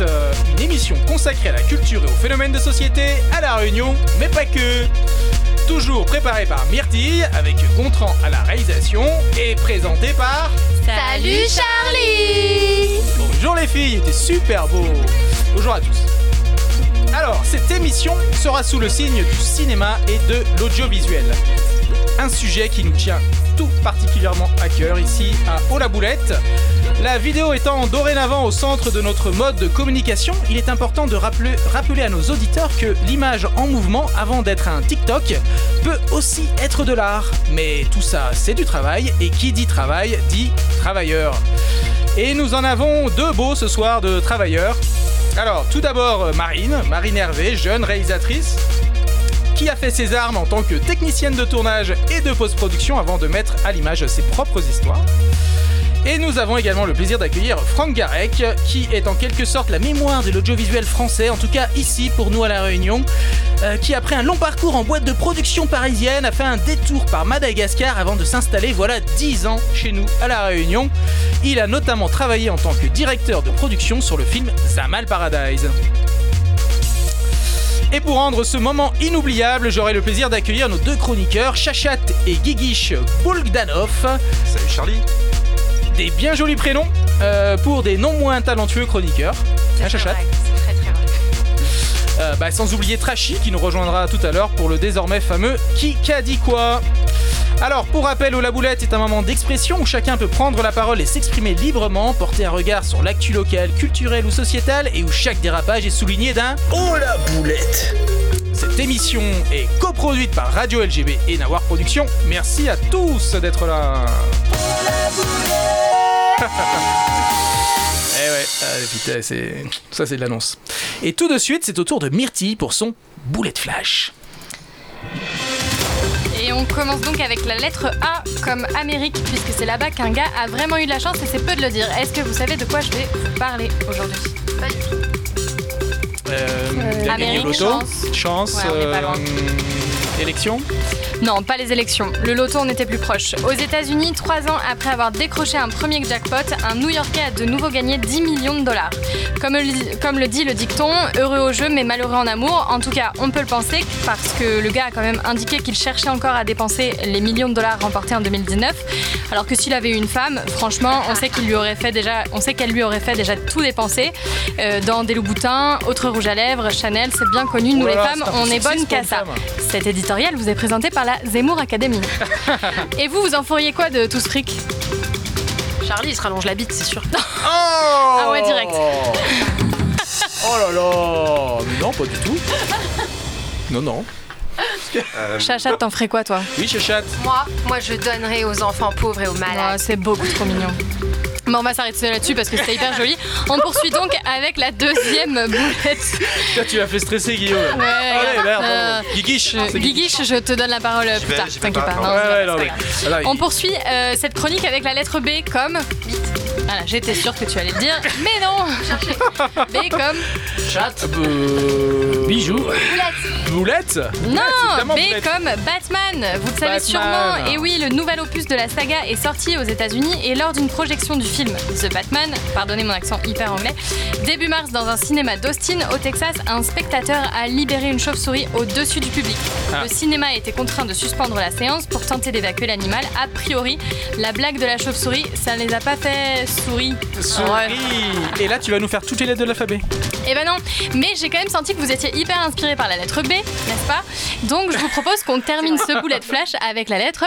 Euh, Une émission consacrée à la culture et aux phénomènes de société, à la Réunion, mais pas que Toujours préparée par Myrtille, avec Gontran à la réalisation, et présentée par... Salut Charlie Bonjour les filles, c'était super beau Bonjour à tous Alors, cette émission sera sous le signe du cinéma et de l'audiovisuel. Un sujet qui nous tient tout particulièrement à cœur ici à Haut la Boulette. La vidéo étant dorénavant au centre de notre mode de communication, il est important de rappeler, à nos auditeurs que l'image en mouvement, avant d'être un TikTok, peut aussi être de l'art. Mais tout ça, c'est du travail, et qui dit travail dit travailleur. Et nous en avons deux beaux ce soir de travailleurs. Alors, tout d'abord, Marine, Marine Hervé, jeune réalisatrice, qui a fait ses armes en tant que technicienne de tournage et de post-production avant de mettre à l'image ses propres histoires. Et nous avons également le plaisir d'accueillir Franck Garec, qui est en quelque sorte la mémoire de l'audiovisuel français, en tout cas ici pour nous à La Réunion, euh, qui après un long parcours en boîte de production parisienne a fait un détour par Madagascar avant de s'installer voilà 10 ans chez nous à La Réunion. Il a notamment travaillé en tant que directeur de production sur le film Zamal Paradise. Et pour rendre ce moment inoubliable, j'aurai le plaisir d'accueillir nos deux chroniqueurs, Chachat et Gigish Bolgdanov. Salut Charlie. Des bien jolis prénoms euh, pour des non moins talentueux chroniqueurs. Hein, Chachat C'est très très vrai. Euh, bah, Sans oublier Trashy qui nous rejoindra tout à l'heure pour le désormais fameux Qui qu'a dit quoi alors, pour rappel, au La Boulette est un moment d'expression où chacun peut prendre la parole et s'exprimer librement, porter un regard sur l'actu locale, culturelle ou sociétale et où chaque dérapage est souligné d'un Oh la boulette Cette émission est coproduite par Radio LGB et Nawar Productions. Merci à tous d'être là. Eh ouais, ah, putain, c'est... ça c'est de l'annonce. Et tout de suite, c'est au tour de Myrtille pour son boulet de flash. Et on commence donc avec la lettre A comme Amérique, puisque c'est là-bas qu'un gars a vraiment eu de la chance et c'est peu de le dire. Est-ce que vous savez de quoi je vais vous parler aujourd'hui? Euh, gagné Amérique, chance. Chance. Ouais, on est pas loin. euh, élection. Non, pas les élections. Le loto, on était plus proche. Aux États-Unis, trois ans après avoir décroché un premier jackpot, un New-Yorkais a de nouveau gagné 10 millions de dollars. Comme le, comme le dit le dicton, heureux au jeu mais malheureux en amour. En tout cas, on peut le penser parce que le gars a quand même indiqué qu'il cherchait encore à dépenser les millions de dollars remportés en 2019. Alors que s'il avait eu une femme, franchement, on sait qu'il lui aurait fait déjà, on sait qu'elle lui aurait fait déjà tout dépenser euh, dans des loups-boutins, autres rouges à lèvres, Chanel. C'est bien connu. Nous Oh les femmes, on est bonnes qu'à ça. Cet éditorial vous est présenté par la Zemmour Academy. Et vous, vous en feriez quoi de tout ce fric? Charlie, il se rallonge la bite, c'est sûr. Ah ouais, direct. oh là là Mais Non, pas du tout. Non, non. Euh, Chachat, t'en ferais quoi, toi? Oui, chachat. Moi, moi, je donnerais aux enfants pauvres et aux malades. C'est beaucoup trop mignon. Bon, on va s'arrêter là-dessus parce que c'était hyper joli. On poursuit donc avec la deuxième boulette. Là, tu m'as fait stresser, Guillaume. Ouais, Allez, merde. euh, Guiguiche. je- Guiguiche, je te donne la parole plus tard. T'inquiète pas, non. Ouais, ouais, non, mais- On poursuit euh, cette chronique avec la lettre B comme. Voilà, j'étais sûre que tu allais le dire, mais non B comme. Euh, Bijou. Boulette Non, B Boulette. comme Batman. Vous le savez Batman. sûrement. Et oui, le nouvel opus de la saga est sorti aux États-Unis et lors d'une projection du film The Batman, pardonnez mon accent hyper anglais, début mars dans un cinéma d'Austin au Texas, un spectateur a libéré une chauve-souris au-dessus du public. Ah. Le cinéma a été contraint de suspendre la séance pour tenter d'évacuer l'animal. A priori, la blague de la chauve-souris, ça ne les a pas fait sourire. Souris. Et là, tu vas nous faire toutes les lettres de l'alphabet. Eh ben non, mais j'ai quand même senti que vous étiez hyper inspiré par la lettre B, n'est-ce pas? Donc je vous propose qu'on termine ce boulet de flash avec la lettre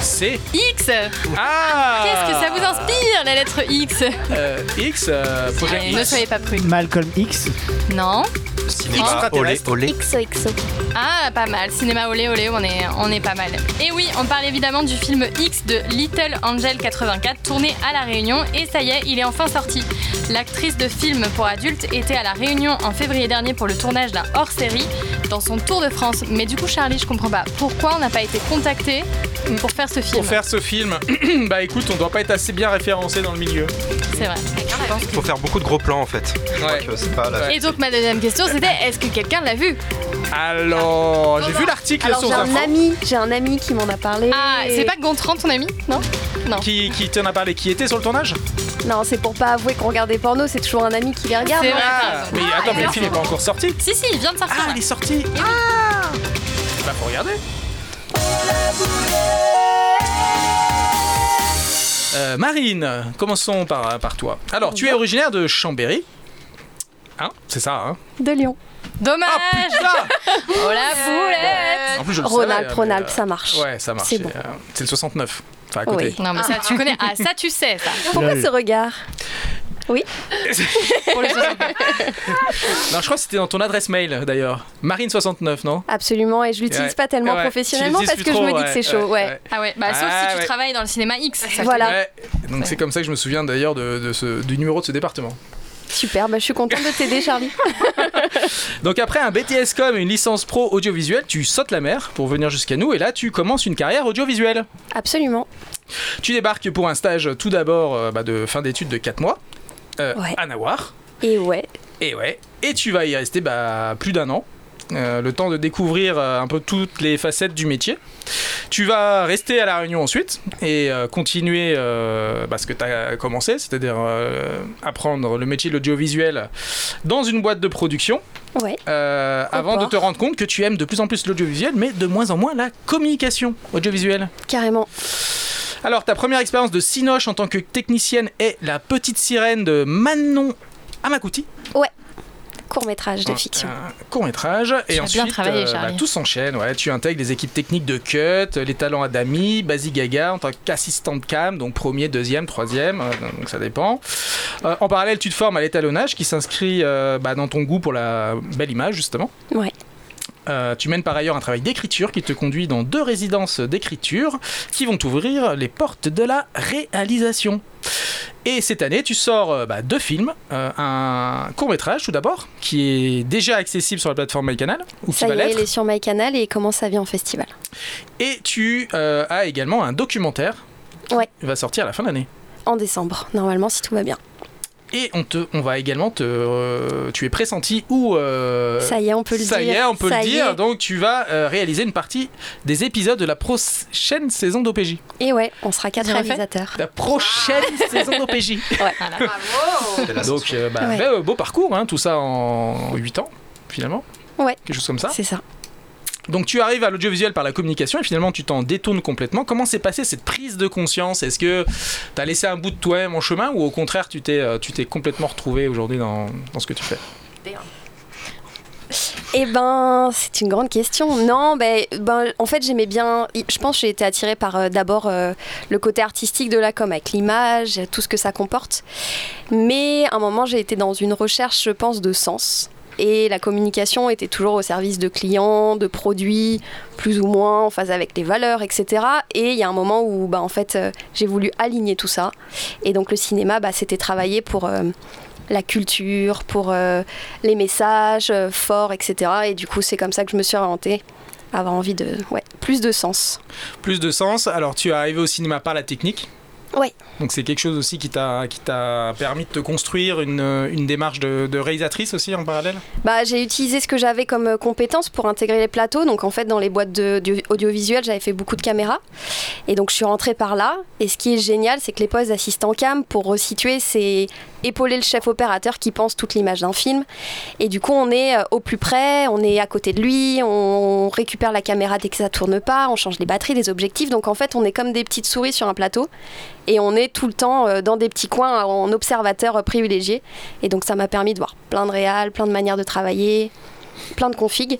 C. X. Ah Qu'est-ce que ça vous inspire, la lettre X? Euh, X, euh, projet Ne soyez pas prudes. Malcolm X. Non cinéma, olé. XOXO. Ah, pas mal. Cinéma olé olé, on est, on est pas mal. Et oui, on parle évidemment du film X de Little Angel 84, tourné à La Réunion. Et ça y est, il est enfin sorti. L'actrice de film pour adultes était à La Réunion en février dernier pour le tournage d'un hors-série dans son tour de France. Mais du coup, Charlie, je comprends pas. Pourquoi on n'a pas été contacté pour faire ce film? Pour faire ce film, bah écoute, on doit pas être assez bien référencé dans le milieu. C'est vrai. Il faut faire beaucoup de gros plans en fait. Pas la- Ouais. Et donc ma deuxième question c'était est-ce que quelqu'un l'a vu Alors, j'ai vu l'article Alors sur j'ai un ami, j'ai un ami qui m'en a parlé. Ah, c'est pas Gontran ton ami Non Non. Qui, qui t'en a parlé Qui était sur le tournage Non, c'est pour pas avouer qu'on regarde des pornos, c'est toujours un ami qui les regarde. C'est vrai. Ah, mais attends, mais le alors film n'est pas encore sorti. Si, si, il vient de sortir. Ah, il est sorti. Ah Bah, faut regarder. Euh, Marine, commençons par, par toi. Alors, tu es originaire de Chambéry. Hein C'est ça, hein De Lyon. Dommage Ah putain Oh la boulette En plus, je le Rhône-Alpes, savais, mais, Rhône-Alpes, euh, ça marche. Ouais, ça marche. C'est bon. euh, C'est le 69. Enfin, à côté. Oui. Non mais ça tu connais. Ah ça tu sais ça. Pourquoi ce regard? Pour 69. Non, je crois que c'était dans ton adresse mail d'ailleurs. Marine69, non? Absolument, et je l'utilise Ouais. pas tellement Ouais, professionnellement tu parce l'utilises que je me dis que c'est chaud. ouais. Ah ouais. Bah sauf Ah, si tu ouais. travailles dans le cinéma X. Ça, Voilà. Ouais. Donc c'est comme ça que je me souviens d'ailleurs de, de ce, du numéro de ce département. Super, bah, je suis contente de t'aider, Charlie. Donc après un BTS com et une licence pro audiovisuelle, tu sautes la mer pour venir jusqu'à nous et là tu commences une carrière audiovisuelle. Absolument. Tu débarques pour un stage tout d'abord euh, bah, de fin d'études de 4 mois euh, Ouais. à Nawar. Et ouais, Et ouais, et tu vas y rester bah, plus d'un an. Euh, le temps de découvrir euh, un peu toutes les facettes du métier. Tu vas rester à La Réunion ensuite et euh, continuer bah, ce que tu as commencé, c'est-à-dire apprendre le métier de l'audiovisuel dans une boîte de production ouais. avant de te rendre compte que tu aimes de plus en plus l'audiovisuel, mais de moins en moins la communication audiovisuelle. Carrément. Alors, ta première expérience de Cinoche en tant que technicienne est La Petite Sirène de Manon Amakuti. Court métrage de fiction. Un court métrage. Tu Et as ensuite, bien travaillé, euh, bah, tout s'enchaîne. Ouais. Tu intègres les équipes techniques de Cut, les talents Adami, Basi Gaga en tant qu'assistante cam, donc premier, deuxième, troisième, euh, donc ça dépend. Euh, en parallèle, tu te formes à l'étalonnage qui s'inscrit euh, bah, dans ton goût pour la belle image, justement. Ouais. Euh, tu mènes par ailleurs un travail d'écriture qui te conduit dans deux résidences d'écriture qui vont t'ouvrir les portes de la réalisation. Et cette année, tu sors euh, bah, deux films, euh, un court métrage tout d'abord, qui est déjà accessible sur la plateforme MyCanal, ou qui Ça va y est, il est sur MyCanal et comment ça vient en festival. et tu euh, as également un documentaire Ouais. qui va sortir à la fin de l'année. En décembre, normalement, si tout va bien. Et on, te, on va également te... euh, tu es pressenti ou... euh, Ça y est, on peut le ça dire. y est, on peut Ça le y dire. est. Donc tu vas euh, réaliser une partie des épisodes de la prochaine saison d'OPJ. Et ouais, on sera quatre réalisateurs. La prochaine saison d'OPJ. Voilà. Bravo C'est la Donc euh, bah, Ouais. bah, beau parcours, hein, tout ça en 8 ans finalement. Ouais. Quelque chose comme ça. C'est ça. Donc tu arrives à l'audiovisuel par la communication et finalement tu t'en détournes complètement. Comment s'est passée cette prise de conscience? Est-ce que tu as laissé un bout de toi-même en chemin ou au contraire tu t'es euh, tu t'es complètement retrouvé aujourd'hui dans, dans ce que tu fais? Eh ben, c'est une grande question. Non, ben, ben en fait, j'aimais bien. Je pense que j'ai été attirée par euh, d'abord euh, le côté artistique de la com, avec l'image, tout ce que ça comporte. Mais à un moment, j'ai été dans une recherche, je pense, de sens. Et la communication était toujours au service de clients, de produits, plus ou moins en phase avec les valeurs, etc. Et il y a un moment où, bah, en fait, euh, j'ai voulu aligner tout ça. Et donc, le cinéma, bah, c'était travailler pour euh, la culture, pour euh, les messages forts, etc. Et du coup, c'est comme ça que je me suis orientée, avoir envie de, ouais, plus de sens. Plus de sens. Alors tu es arrivé au cinéma par la technique. Ouais. Donc c'est quelque chose aussi qui t'a qui t'a permis de te construire une, une démarche de, de réalisatrice aussi en parallèle? Bah, j'ai utilisé ce que j'avais comme euh, compétence pour intégrer les plateaux. Donc, en fait, dans les boîtes de, audiovisuelles, j'avais fait beaucoup de caméras. Et donc, je suis rentrée par là. Et ce qui est génial, c'est que les postes d'assistant cam, pour resituer, c'est épauler le chef opérateur qui pense toute l'image d'un film. Et du coup, on est euh, au plus près, on est à côté de lui, on récupère la caméra dès que ça tourne pas, on change les batteries, les objectifs. Donc, en fait, on est comme des petites souris sur un plateau. Et on est tout le temps euh, dans des petits coins en observateur privilégié. Et donc, ça m'a permis de voir plein de réals, plein de manières de travailler, plein de configs.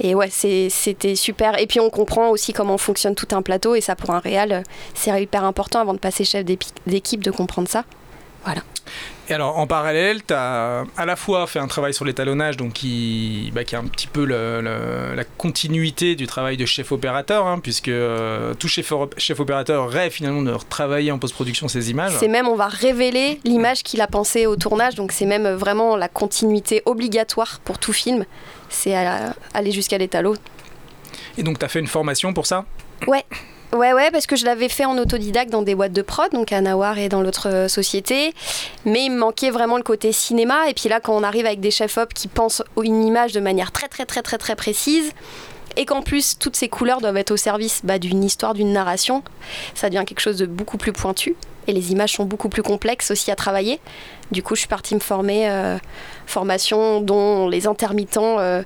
Et ouais, c'était super. Et puis on comprend aussi comment fonctionne tout un plateau. Et ça, pour un réal, euh, c'est hyper important avant de passer chef d'équipe de comprendre ça. Et alors en parallèle, tu as à la fois fait un travail sur l'étalonnage, donc qui, bah, qui est un petit peu le- le- la continuité du travail de chef opérateur, hein, puisque euh, tout chef, chef opérateur rêve finalement de retravailler en post-production ses images. C'est même, on va révéler l'image qu'il a pensée au tournage. Donc c'est même euh, vraiment la continuité obligatoire pour tout film. C'est aller jusqu'à l'étalon. Et donc tu as fait une formation pour ça? Ouais, ouais, parce que je l'avais fait en autodidacte dans des boîtes de prod, donc à Nawar et dans l'autre euh, société. Mais il me manquait vraiment le côté cinéma. Et puis là, quand on arrive avec des chefs-op qui pensent une image de manière très, très, très, très, très précise, et qu'en plus toutes ces couleurs doivent être au service bah, d'une histoire, d'une narration, ça devient quelque chose de beaucoup plus pointu. Et les images sont beaucoup plus complexes aussi à travailler. Du coup, je suis partie me former, euh, formation dont les intermittents euh,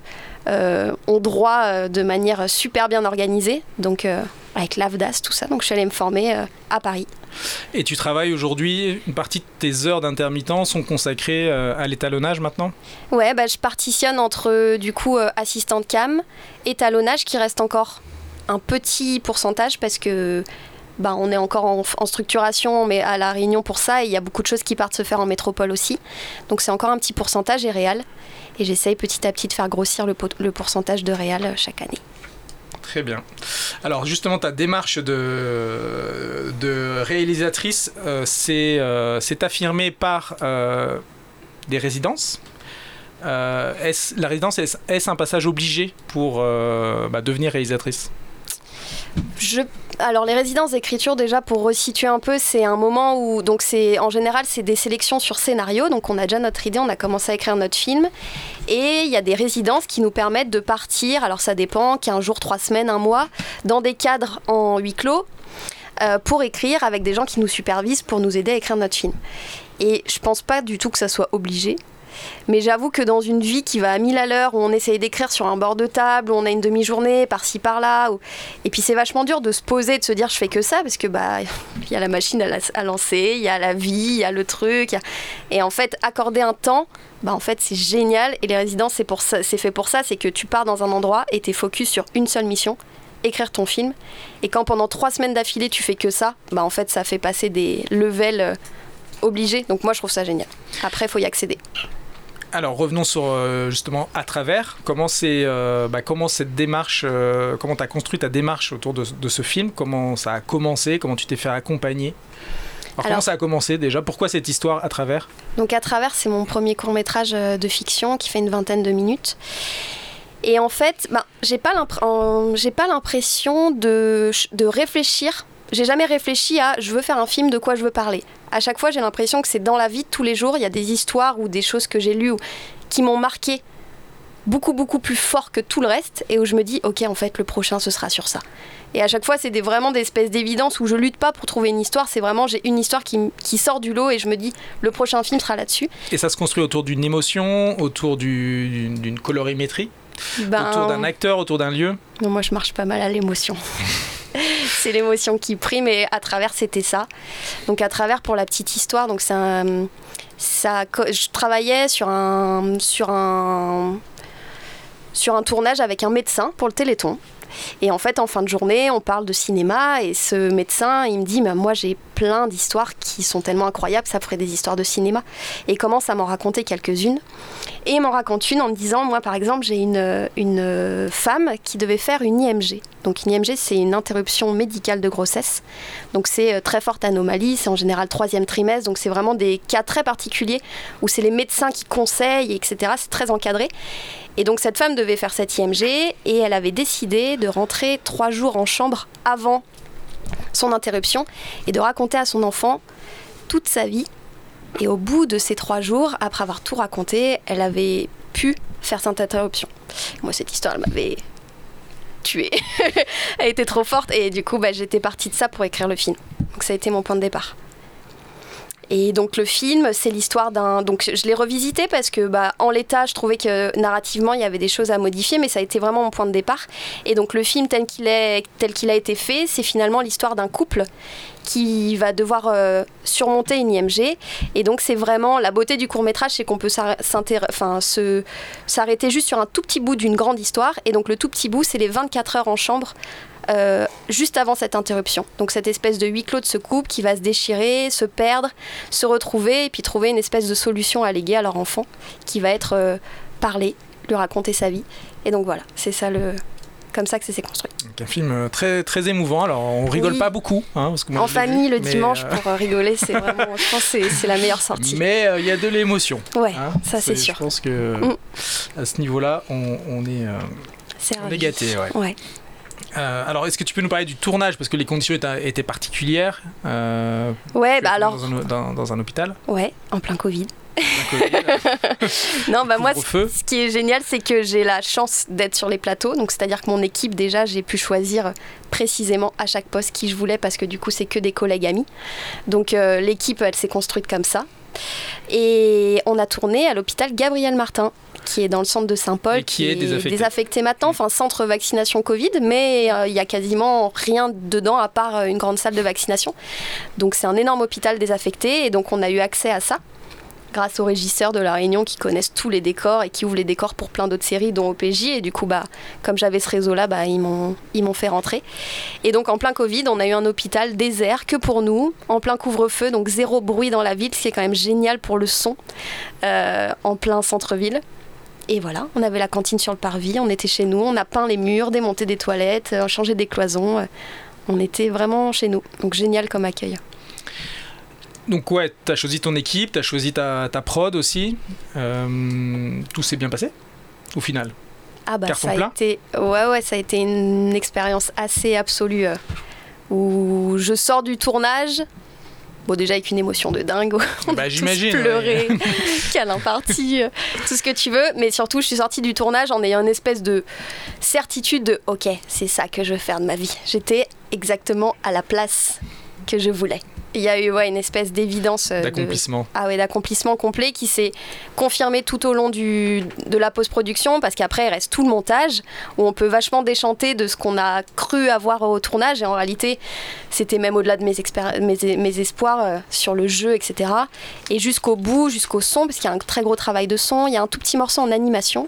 euh, ont droit euh, de manière super bien organisée. Donc, avec l'AVDAS, tout ça. Donc, je suis allée me former à Paris. Et tu travailles aujourd'hui, une partie de tes heures d'intermittent sont consacrées à l'étalonnage maintenant? Ouais, bah, je partitionne entre du coup assistante cam, étalonnage qui reste encore un petit pourcentage parce que bah, on est encore en, en structuration, mais à la Réunion pour ça, et il y a beaucoup de choses qui partent se faire en métropole aussi. Donc c'est encore un petit pourcentage et réel. Et j'essaye petit à petit de faire grossir le, pourcentage de réel euh, chaque année. Très bien. Alors justement, ta démarche de, de réalisatrice, euh, c'est euh, affirmée par euh, des résidences. Est-ce- la résidence, est-ce un passage obligé pour bah, devenir réalisatrice? Je... Alors les résidences d'écriture déjà pour resituer un peu c'est un moment où donc c'est en général c'est des sélections sur scénario. Donc on a déjà notre idée on a commencé à écrire notre film. Et il y a des résidences qui nous permettent de partir alors ça dépend 15 jours 3 semaines un mois dans des cadres en huis clos euh, pour écrire avec des gens qui nous supervisent pour nous aider à écrire notre film. Et je pense pas du tout que ça soit obligé mais j'avoue que dans une vie qui va à 1000 à l'heure, où on essaye d'écrire sur un bord de table, où on a une demi-journée par-ci par-là, et puis c'est vachement dur de se poser, de se dire je fais que ça, parce que bah il y a la machine à, la- à lancer, il y a la vie, il y a le truc, et en fait accorder un temps, bah en fait c'est génial. Et les résidences c'est pour c'est fait pour ça, c'est que tu pars dans un endroit et t'es focus sur une seule mission, écrire ton film. Et quand pendant trois semaines d'affilée tu fais que ça, bah en fait ça fait passer des levels euh, obligés. Donc moi je trouve ça génial. Après faut y accéder. Alors revenons sur euh, justement à travers. Comment c'est, euh, bah, comment cette démarche, euh, comment tu as construit ta démarche autour de, de ce film? Comment ça a commencé? Comment tu t'es fait accompagner? Alors, comment ça a commencé déjà? Pourquoi cette histoire à travers? Donc à travers, c'est mon premier court métrage de fiction qui fait une vingtaine de minutes. Et en fait, ben, j'ai pas l'impression de, de réfléchir. J'ai jamais réfléchi à je veux faire un film de quoi je veux parler. À chaque fois, j'ai l'impression que c'est dans la vie de tous les jours. Il y a des histoires ou des choses que j'ai lues ou- qui m'ont marqué beaucoup beaucoup plus fort que tout le reste et où je me dis ok en fait le prochain ce sera sur ça. Et à chaque fois, c'est des, vraiment des espèces d'évidence où je lutte pas pour trouver une histoire. C'est vraiment j'ai une histoire qui, sort du lot et je me dis le prochain film sera là-dessus. Et ça se construit autour d'une émotion, autour du- d'une colorimétrie, Ben, autour d'un acteur, autour d'un lieu? Non, moi, je marche pas mal à l'émotion. c'est l'émotion qui prime et à travers, c'était ça. Donc, à travers, pour la petite histoire, donc ça, co- je travaillais sur un, tournage avec un médecin pour le Téléthon. Et en fait, en fin de journée, on parle de cinéma et ce médecin, il me dit, moi, j'ai plein d'histoires qui sont tellement incroyables, ça ferait des histoires de cinéma. Et commence à m'en raconter quelques-unes. Et il m'en raconte une en me disant, moi par exemple, j'ai une, une femme qui devait faire une IMG. Donc une IMG, c'est une interruption médicale de grossesse. Donc c'est euh, très forte anomalie, c'est en général troisième trimestre, donc c'est vraiment des cas très particuliers où c'est les médecins qui conseillent, etc. C'est très encadré. Et donc cette femme devait faire cette IMG et elle avait décidé de rentrer trois jours en chambre avant son interruption et de raconter à son enfant toute sa vie et au bout de ces trois jours, après avoir tout raconté, elle avait pu faire cette interruption. Moi, cette histoire, elle m'avait tuée. elle était trop forte et du coup, bah, j'étais partie de ça pour écrire le film. Donc ça a été mon point de départ. Et donc le film, c'est l'histoire d'un. Donc je l'ai revisité parce que bah, en l'état, je trouvais que narrativement, il y avait des choses à modifier, mais ça a été vraiment mon point de départ. Et donc le film tel qu'il est, tel qu'il a été fait, c'est finalement l'histoire d'un couple qui va devoir euh, surmonter une IMG. Et donc c'est vraiment la beauté du court métrage, c'est qu'on peut s'arrêter juste sur un tout petit bout d'une grande histoire. Et donc le tout petit bout, c'est les 24 heures en chambre. Euh, juste avant cette interruption. Donc cette espèce de huis clos de ce couple qui va se déchirer, se perdre, se retrouver et puis trouver une espèce de solution à léguer à leur enfant qui va être euh, parlé, lui raconter sa vie. Et donc voilà, c'est ça le comme ça que ça s'est construit. Donc un film euh, très, très émouvant. Alors on rigole Oui. pas beaucoup. hein, parce que moi, en famille vu, le dimanche euh, pour rigoler, c'est vraiment, je pense, c'est c'est la meilleure sortie. Mais euh, il y a de l'émotion. Ouais, hein. ça c'est sûr. Je pense que Mm. à ce niveau-là, on, on est, euh, C'est on ravi. est gâté. Ouais. Ouais. Euh, alors, est-ce que tu peux nous parler du tournage Parce que les conditions étaient, étaient particulières. euh, Ouais, bah alors, Dans un, dans- dans un hôpital. ouais, en plein Covid. non, bah moi, ce qui est génial, c'est que j'ai la chance d'être sur les plateaux. Donc, c'est-à-dire que mon équipe, déjà, j'ai pu choisir précisément à chaque poste qui je voulais parce que du coup, c'est que des collègues amis. Donc, euh, l'équipe, elle s'est construite comme ça. Et on a tourné à l'hôpital Gabriel Martin, qui est dans le centre de Saint-Paul, qui est désaffecté. maintenant, enfin centre vaccination Covid, mais euh, il y a quasiment rien dedans à part euh, une grande salle de vaccination. Donc c'est un énorme hôpital désaffecté et donc on a eu accès à ça grâce aux régisseurs de la Réunion qui connaissent tous les décors et qui ouvrent les décors pour plein d'autres séries dont OPJ et du coup bah comme j'avais ce réseau là bah ils m'ont ils m'ont fait rentrer et donc en plein Covid on a eu un hôpital désert que pour nous en plein couvre-feu donc zéro bruit dans la ville ce qui est quand même génial pour le son euh, en plein centre-ville et voilà, on avait la cantine sur le parvis, on était chez nous, on a peint les murs, démonté des toilettes, euh, changé des cloisons. euh, On était vraiment chez nous. Donc génial comme accueil. Donc ouais, t'as choisi ton équipe, t'as choisi ta, ta prod aussi. Euh, tout s'est bien passé au final? Ah bah Carton ça a été ouais ouais ça a été une expérience assez absolue euh, où je sors du tournage bon déjà avec une émotion de dingue on Bah, a tous j'imagine, ouais. pleuré. Câlin parti euh, tout ce que tu veux. Mais surtout je suis sortie du tournage en ayant une espèce de certitude de ok c'est ça que je veux faire de ma vie. J'étais exactement à la place que je voulais il y a eu ouais, une espèce d'évidence euh, de- D'accomplissement. ah ouais, d'accomplissement complet qui s'est confirmé tout au long du, de la post-production parce qu'après il reste tout le montage où on peut vachement déchanter de ce qu'on a cru avoir au tournage et en réalité c'était même au-delà de mes, expér- mes, mes espoirs euh, sur le jeu etc. Et jusqu'au bout, jusqu'au son parce qu'il y a un très gros travail de son, il y a un tout petit morceau en animation.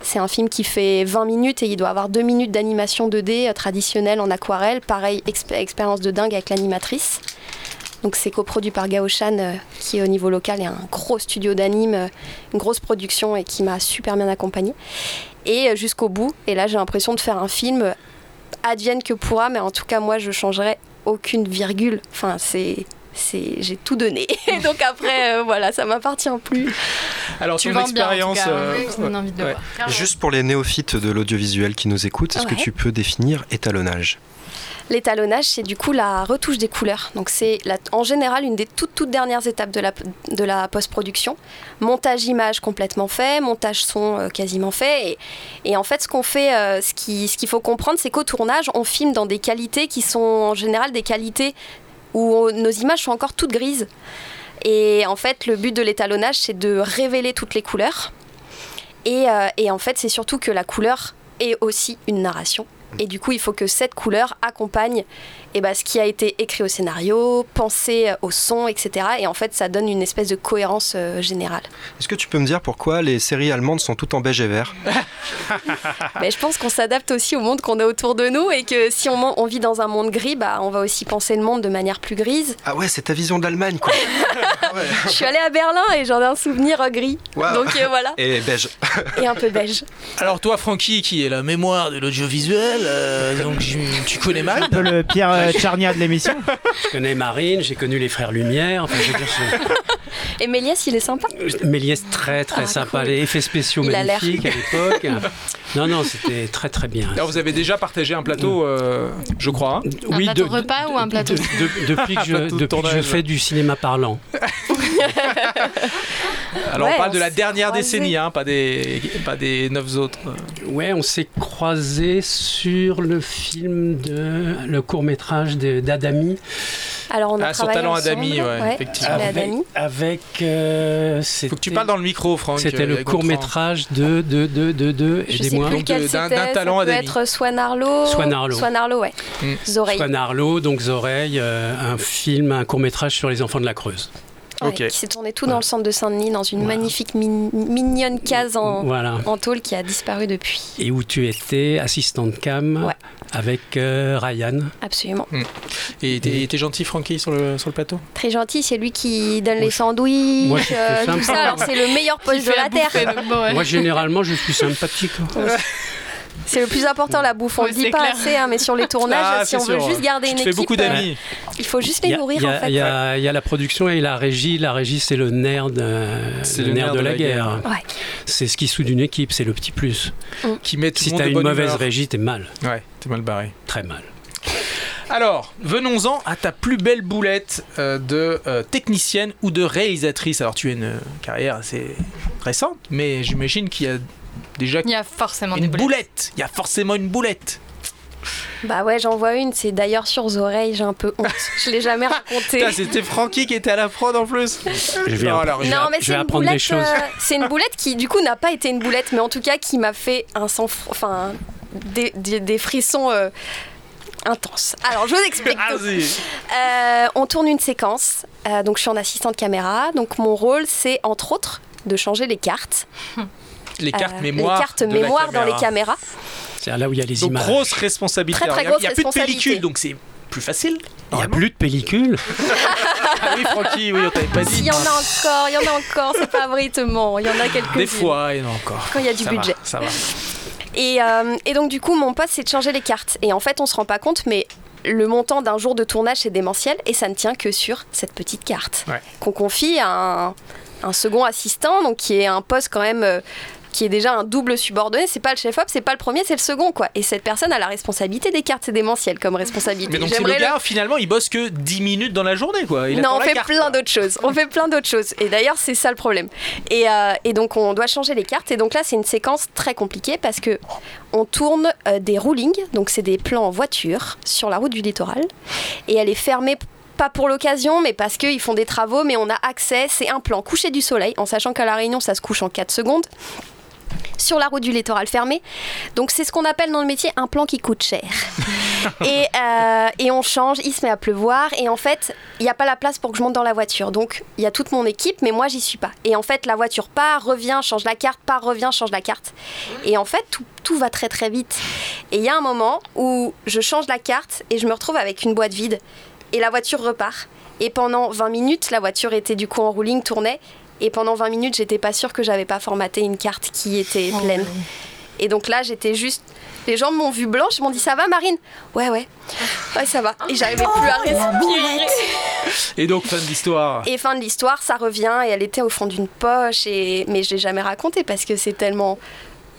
C'est un film qui fait 20 minutes et il doit avoir 2 minutes d'animation 2D euh, traditionnelle en aquarelle. Pareil, expé- expérience de dingue avec l'animatrice. Donc c'est coproduit par Gaoshan, euh, qui au niveau local est un gros studio d'anime, euh, une grosse production et qui m'a super bien accompagnée. Et euh, jusqu'au bout. Et là j'ai l'impression de faire un film advienne que pourra, mais en tout cas moi je changerai aucune virgule. Enfin c'est c'est j'ai tout donné. Et donc après euh, voilà ça m'appartient plus. Alors Tu ton expérience. euh, ouais. Juste pour les néophytes de l'audiovisuel qui nous écoutent, est-ce que tu peux définir étalonnage? L'étalonnage, c'est du coup la retouche des couleurs. Donc c'est en général une des toutes toutes dernières étapes de la, de la post-production. Montage image complètement fait, montage son euh, quasiment fait. Et, en fait, ce qu'on fait, euh, ce qui- ce qu'il faut comprendre, c'est qu'au tournage, on filme dans des qualités qui sont en général des qualités où nos images sont encore toutes grises. Et en fait, le but de l'étalonnage, c'est de révéler toutes les couleurs. Et, euh, et en fait, c'est surtout que la couleur est aussi une narration. Et du coup, il faut que cette couleur accompagne eh ben, ce qui a été écrit au scénario, pensé au son, etc. Et en fait, ça donne une espèce de cohérence euh, générale. Est-ce que tu peux me dire pourquoi les séries allemandes sont toutes en beige et vert? Mais je pense qu'on s'adapte aussi au monde qu'on a autour de nous et que si on, on vit dans un monde gris, bah, on va aussi penser le monde de manière plus grise. Ah ouais, c'est ta vision de l'Allemagne quoi Je suis allée à Berlin et j'en ai un souvenir euh, gris. Donc euh, voilà, Et beige. et un peu beige. Alors toi, Francky, qui est la mémoire de l'audiovisuel, euh, donc tu connais mal. Un peu le Pierre euh, Tcharnia de l'émission. Je connais Marine, j'ai connu les frères Lumière. Enfin, je veux dire, Et Méliès, il est sympa. Méliès très très Ah, sympa, cool. les effets spéciaux Il a l'air. magnifiques à l'époque. Non non, c'était très très bien. Alors vous avez déjà partagé un plateau, euh, je crois. hein. Un plateau repas ou un plateau de- de- depuis que, je, plateau de depuis que je tournage. fais du cinéma parlant. Alors Ouais, on parle on de la dernière croisés. décennie, hein, pas des pas des neuf autres. Ouais, on s'est croisés sur le film de le court métrage d'Adami. Alors on a Ah, travaillé Talent ensemble, Adami, ouais, effectivement. sur les Avec, Adami. avec euh, Faut que tu parles dans le micro, Franck. C'était euh, le court métrage de de de de de Je sais aidez-moi. d'un- c'était. d'un talent ça peut Adami. être Swan Arlo. Swan Arlo. Swan Arlo, ouais. Mm. Zoreille. Swan Arlo, donc Zoreille, euh, un film, un court métrage sur les enfants de la Creuse. Ouais, qui s'est tourné tout dans le centre de Saint-Denis, dans une magnifique mi- mignonne case en, Voilà. en tôle qui a disparu depuis. Et où tu étais assistante cam Ouais. avec euh, Ryan. Absolument. Et t'es gentil, Francky, sur le sur le plateau? Très gentil, c'est lui qui donne les sandwichs, moi, euh, tout ça. Alors c'est le meilleur poste de la terre. Moi, généralement, je suis sympathique. C'est le plus important la bouffe. On Ouais, le dit pas clair. assez, hein, mais sur les tournages, Ah, si c'est on veut juste garder Tu une équipe, beaucoup euh, d'amis. il faut juste les a, nourrir il y a- en fait. il y y a la production et la régie. La régie, c'est le nerf de, C'est le nerf de la, guerre. Ouais. C'est ce qui soude une équipe, c'est le petit plus. Qui met tout Si le monde t'as de une mauvaise humeur. régie, t'es mal. Ouais, t'es mal barré. Très mal. Alors, venons-en à ta plus belle boulette euh, de euh, technicienne ou de réalisatrice. Alors, tu as une carrière assez récente, mais j'imagine qu'il y a déjà Il y a forcément une boulette. Il y a forcément une boulette. Bah ouais, j'en vois une, c'est d'ailleurs sur aux oreilles, j'ai un peu honte. Je l'ai jamais raconté. C'était Francky qui était à la prod en plus. Je vais, Non, alors, je- Non, mais je c'est vais une apprendre des boulette. choses. euh, c'est une boulette qui, du coup, n'a pas été une boulette, mais en tout cas, qui m'a fait un sang, enfin, des, des- des frissons euh, intenses. Alors, je vous explique. Euh, on tourne une séquence. euh, donc, je suis en assistante caméra. Donc, mon rôle, c'est entre autres de changer les cartes, Les cartes Euh, mémoire. les cartes de la mémoire dans les caméra. caméras. C'est là où il y a les Donc, images. grosse responsabilité. Très, très Alors, il y a- grosse Il n'y a plus de pellicule, donc c'est plus facile. Il n'y a plus de pellicule. Ah oui, Francky, oui, on t'avait pas Il dit. y en a encore, il y en a encore, c'est pas britement. Il y en a quelques Des fois, il y en a encore. Quand il y a du Ça budget. va, ça va. Et, euh, et donc du coup, mon poste, c'est de changer les cartes. Et en fait, on se rend pas compte, mais le montant d'un jour de tournage, c'est démentiel et ça ne tient que sur cette petite carte Ouais. qu'on confie à un, un second assistant, donc qui est un poste quand même. euh, qui est déjà un double subordonné, c'est pas le chef-op, c'est pas le premier, c'est le second quoi. Et cette personne a la responsabilité des cartes, c'est démentiel comme responsabilité. Mais donc, c'est le gars, finalement, il bosse que 10 minutes dans la journée, quoi. Il non, on fait carte, plein d'autres choses. On fait plein d'autres choses. Et d'ailleurs, c'est ça le problème. Et, euh, et donc, on doit changer les cartes. Et donc là, c'est une séquence très compliquée parce que on tourne euh, des roulings. Donc, c'est des plans en voiture sur la route du littoral. Et elle est fermée pas pour l'occasion, mais parce qu'ils font des travaux, mais on a accès. C'est un plan couché du soleil, en sachant qu'à La Réunion, ça se couche en 4 secondes. Sur la route du littoral fermée. Donc, c'est ce qu'on appelle dans le métier un plan qui coûte cher. et, euh, et on change, il se met à pleuvoir. Et en fait, il n'y a pas la place pour que je monte dans la voiture. Donc, il y a toute mon équipe, mais moi, j'y suis pas. Et en fait, la voiture part, revient, change la carte, part, revient, change la carte. Et en fait, tout, tout va très très vite. Et il y a un moment où je change la carte et je me retrouve avec une boîte vide. Et la voiture repart. Et pendant 20 minutes, la voiture était du coup en rouling, tournait. Et pendant 20 minutes, j'étais pas sûre que j'avais pas formaté une carte qui était pleine. Et donc là, j'étais juste. Les gens m'ont vu blanche, ils m'ont dit ça va Marine? Ouais, ouais. Ouais, ça va. Et j'arrivais plus à respirer. Et donc, fin de l'histoire. Et fin de l'histoire, ça revient et elle était au fond d'une poche. Et... Mais je l'ai jamais raconté parce que c'est tellement.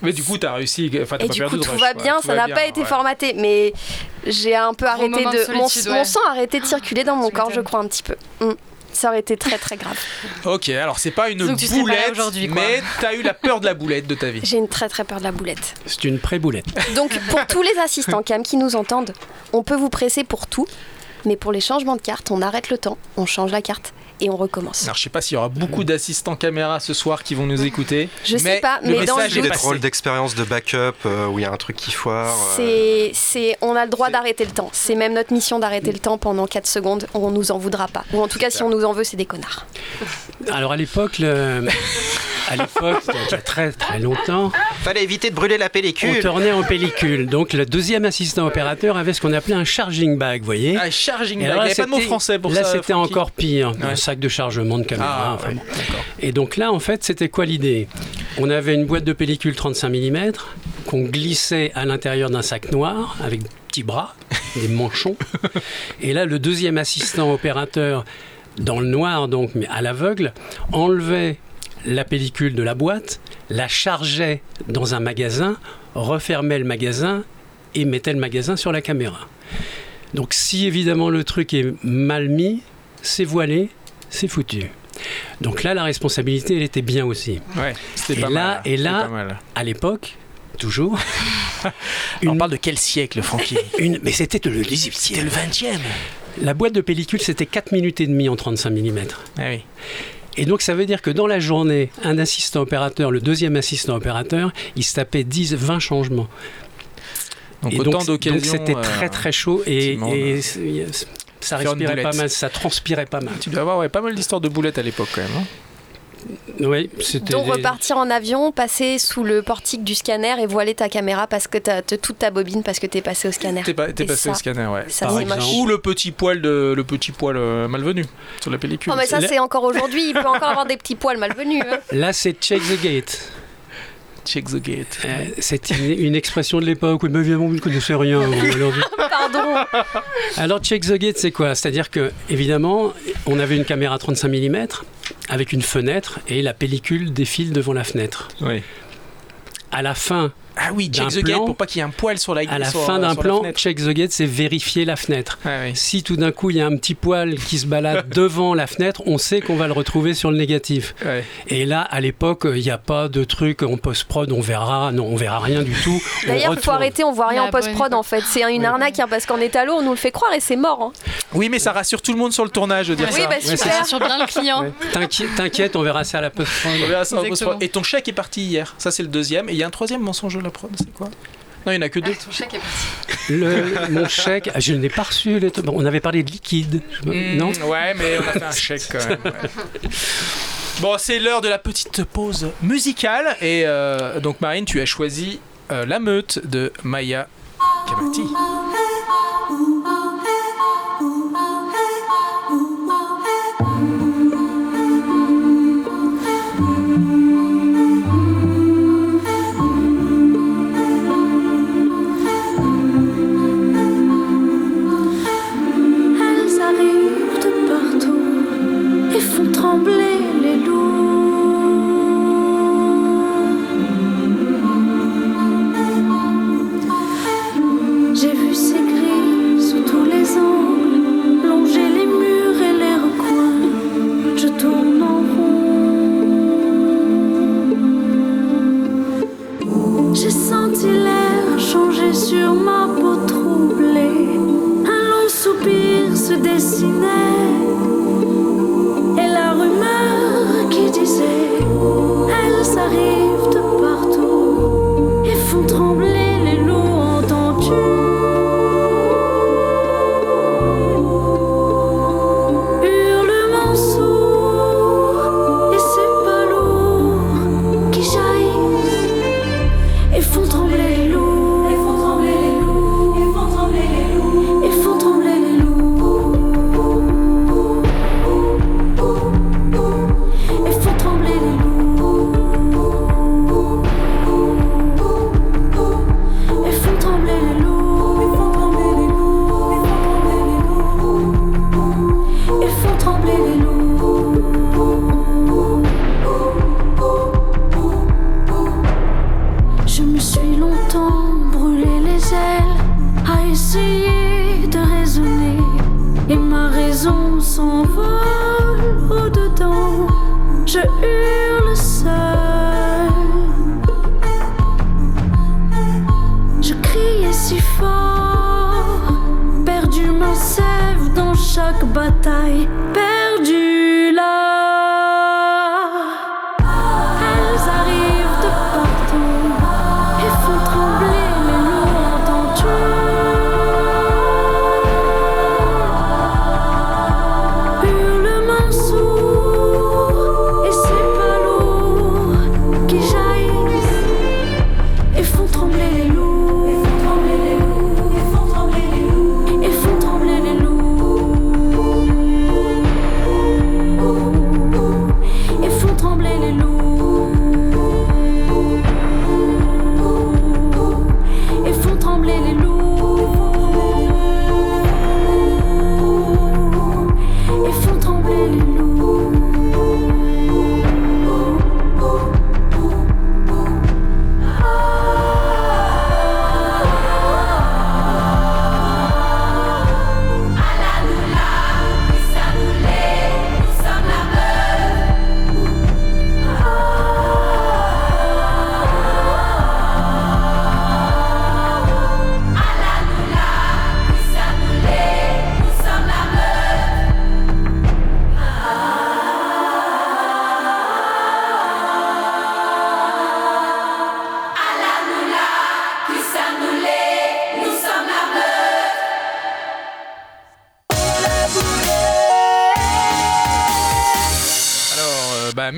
Mais du coup, t'as réussi. Enfin, t'as Et pas du perdu coup, tout rush, va bien, Tout ça n'a pas été ouais. formaté. Mais j'ai un peu arrêté de de. Mon, solitude, mon ouais. sang a arrêté de circuler dans mon Tu corps, je crois, un petit peu. Mm. Ça aurait été très très grave. Ok, alors c'est pas une Donc, tu boulette, aujourd'hui, quoi. mais t'as eu la peur de la boulette de ta vie. J'ai une très très peur de la boulette. C'est une pré-boulette. Donc pour tous les assistants cam qui nous entendent, on peut vous presser pour tout, mais pour les changements de carte, on arrête le temps, on change la carte et on recommence. Alors, je sais pas s'il y aura beaucoup d'assistants caméra ce soir qui vont nous écouter. Je sais pas, le mais dans le message des drôles d'expériences de backup euh, où il y a un truc qui foire. euh, C'est, c'est, on a le droit d'arrêter le temps. C'est même notre mission d'arrêter le temps pendant 4 secondes. On nous en voudra pas. Ou en tout cas, si on nous en veut, c'est des connards. Alors à l'époque, le... à l'époque, il y a très très longtemps, Fallait éviter de brûler la on pellicule. tournait en pellicule. Donc le deuxième assistant opérateur avait ce qu'on appelait un charging bag, vous voyez. Ah, charging Et bag. Il alors n'y là, avait pas de mot c'était- français pour là, ça. c'était Francky. encore pire. Ouais. Sac de chargement de caméra. Ah, enfin bon. Et donc là, en fait, c'était quoi l'idée? On avait une boîte de pellicule 35 mm qu'on glissait à l'intérieur d'un sac noir avec des petits bras, des manchons. Et là, le deuxième assistant opérateur, dans le noir donc, mais à l'aveugle, enlevait la pellicule de la boîte, la chargeait dans un magasin, refermait le magasin et mettait le magasin sur la caméra. Donc si évidemment le truc est mal mis, c'est voilé, c'est foutu. Donc là, la responsabilité, elle était bien aussi. Ouais, c'était Et pas là- mal. et là- pas mal. À l'époque, toujours, On une- parle de quel siècle, Francky une, mais c'était le C'était le 20e. La boîte de pellicule, c'était 4 minutes et demie en 35 mm. Ah oui. Et donc ça veut dire que dans la journée, un assistant opérateur, le deuxième assistant opérateur, il se tapait 10, 20 changements. Donc et autant donc, d'occasions. donc c'était euh, très très chaud et, ça respirait pas mal, ça transpirait pas mal. Tu dois avoir ouais, pas mal d'histoires de boulettes à l'époque quand même. hein. Oui, c'était Donc repartir en avion, passer sous le portique du scanner et voiler ta caméra parce que t'as toute ta bobine parce que t'es passé au scanner. T'es pas- t'es Et passé ça, au scanner, ouais. ça, Par c'est exemple. Ou le petit poil de le petit poil euh, malvenu sur la pellicule. Oh mais ça c'est encore aujourd'hui, il peut encore avoir des petits poils malvenus. hein. Là, c'est check the gate. Check the gate. Euh, c'est une, une expression de l'époque. Oui, mais évidemment, vous ne connaissez rien. alors, Pardon. Alors, check the gate, c'est quoi? C'est-à-dire que, évidemment, on avait une caméra 35 mm avec une fenêtre et la pellicule défile devant la fenêtre. Oui. À la fin Ah oui, check d'un the gate plan, pour pas qu'il y ait un poil sur la à la sur- fin d'un sur la plan, check the gate, c'est vérifier la fenêtre. Ouais, ouais. Si tout d'un coup il y a un petit poil qui se balade devant la fenêtre, on sait qu'on va le retrouver sur le négatif. Ouais. Et là, à l'époque, il n'y a pas de truc en post-prod, on verra, non, on verra rien du tout. D'ailleurs, il faut arrêter, on voit rien en post-prod en fait. C'est une arnaque hein, parce qu'en étalo, on nous le fait croire et c'est mort. hein. Oui, mais ça rassure tout le monde sur le tournage de dire Oui, ça. bah c'est super. Sur bien le client. Ouais. T'inqui- T'inquiète, on verra ça à la post-prod. Ça. Et ton chèque est parti hier. Ça, c'est le deuxième. Et il y a un troisième mensonge de la prod. C'est quoi Non, il n'y en a que deux. Ton chèque est parti. Le- mon chèque, je ne l'ai pas reçu. les- bon, on avait parlé de liquide. je Hmm, Non Ouais, mais on a fait un chèque quand même. ouais. Bon, c'est l'heure de la petite pause musicale. Et euh, donc, Marine, tu as choisi euh, La Meute de Maya Kamati.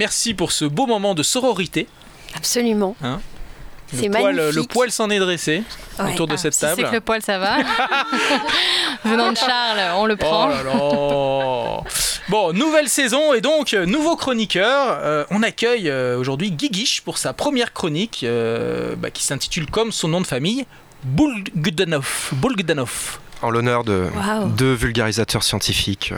Merci pour ce beau moment de sororité. Absolument. Hein Le poil, magnifique. le poil s'en est dressé Ouais. autour de Ah, cette si table. c'est que le poil, ça va. Venant de Charles, on le prend. Oh là là. Bon, nouvelle saison et donc euh, nouveau chroniqueur. Euh, on accueille euh, aujourd'hui Guiguiche pour sa première chronique euh, bah, qui s'intitule comme son nom de famille, Bulgdanov. Bulgdanov. en l'honneur de deux vulgarisateurs scientifiques.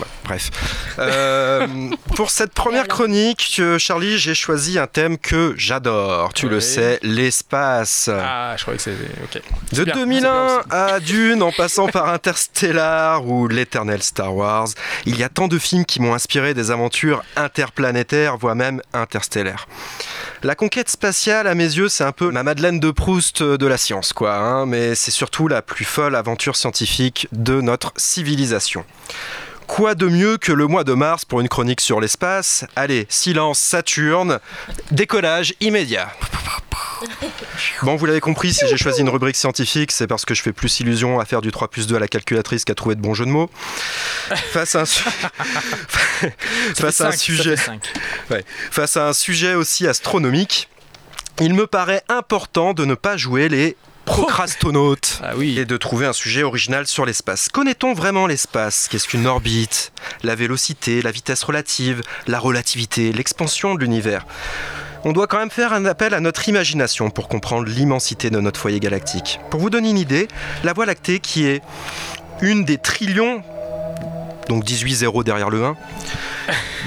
Ouais, bref. Euh, pour cette première chronique, euh, Charlie, j'ai choisi un thème que j'adore. Tu le sais, l'espace. Ah, je croyais que c'était. Ok. De bien, 2001 à Dune, en passant par Interstellar ou l'éternel Star Wars, il y a tant de films qui m'ont inspiré des aventures interplanétaires, voire même interstellaires. La conquête spatiale, à mes yeux, c'est un peu ma Madeleine de Proust de la science, quoi. hein, mais c'est surtout la plus folle aventure scientifique de notre civilisation. Quoi de mieux que le mois de mars pour une chronique sur l'espace? Allez, silence Saturne, décollage immédiat. Bon, vous l'avez compris, si j'ai choisi une rubrique scientifique, c'est parce que je fais plus illusion à faire du 3 plus 2 à la calculatrice qu'à trouver de bons jeux de mots. Face à un, su- face à un Cinq, ça sujet, fait cinq. Ouais. Face à un sujet aussi astronomique, il me paraît important de ne pas jouer les procrastonautes Ah oui. et de trouver un sujet original sur l'espace. Connaît-on vraiment l'espace? Qu'est-ce qu'une orbite? La vélocité, la vitesse relative, la relativité, l'expansion de l'univers? On doit quand même faire un appel à notre imagination pour comprendre l'immensité de notre foyer galactique. Pour vous donner une idée, la Voie lactée, qui est une des trillions, donc 18 zéros derrière le 1,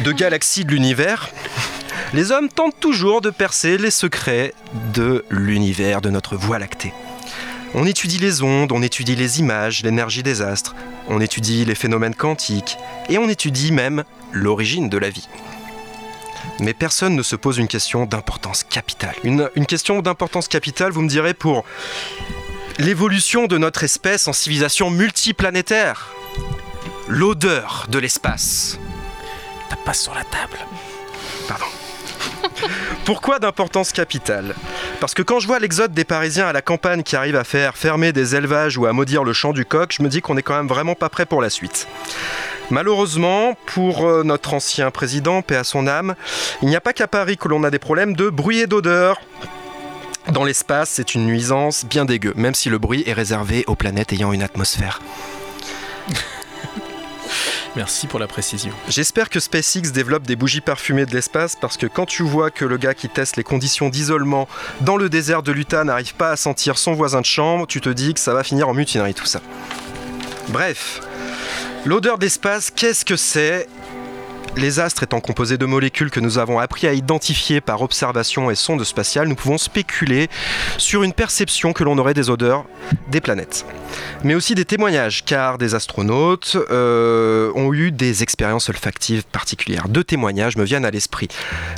de galaxies de l'univers, les hommes tentent toujours de percer les secrets de l'univers de notre Voie lactée. On étudie les ondes, on étudie les images, l'énergie des astres, on étudie les phénomènes quantiques, et on étudie même l'origine de la vie. Mais personne ne se pose une question d'importance capitale. Une, une question d'importance capitale, vous me direz, pour l'évolution de notre espèce en civilisation multiplanétaire. L'odeur de l'espace. Ça passe sur la table. Pourquoi d'importance capitale? Parce que quand je vois l'exode des Parisiens à la campagne qui arrivent à faire fermer des élevages ou à maudire le champ du coq, je me dis qu'on est quand même vraiment pas prêt pour la suite. Malheureusement, pour euh, notre ancien président, paix à son âme, il n'y a pas qu'à Paris que l'on a des problèmes de bruit et d'odeur. Dans l'espace, c'est une nuisance bien dégueu, même si le bruit est réservé aux planètes ayant une atmosphère. Merci pour la précision. J'espère que SpaceX développe des bougies parfumées de l'espace parce que quand tu vois que le gars qui teste les conditions d'isolement dans le désert de l'Utah n'arrive pas à sentir son voisin de chambre, tu te dis que ça va finir en mutinerie tout ça. Bref, l'odeur d'espace, qu'est-ce que c'est? Les astres étant composés de molécules que nous avons appris à identifier par observation et sondes spatiales, nous pouvons spéculer sur une perception que l'on aurait des odeurs des planètes. Mais aussi des témoignages, car des astronautes euh, ont eu des expériences olfactives particulières. Deux témoignages me viennent à l'esprit.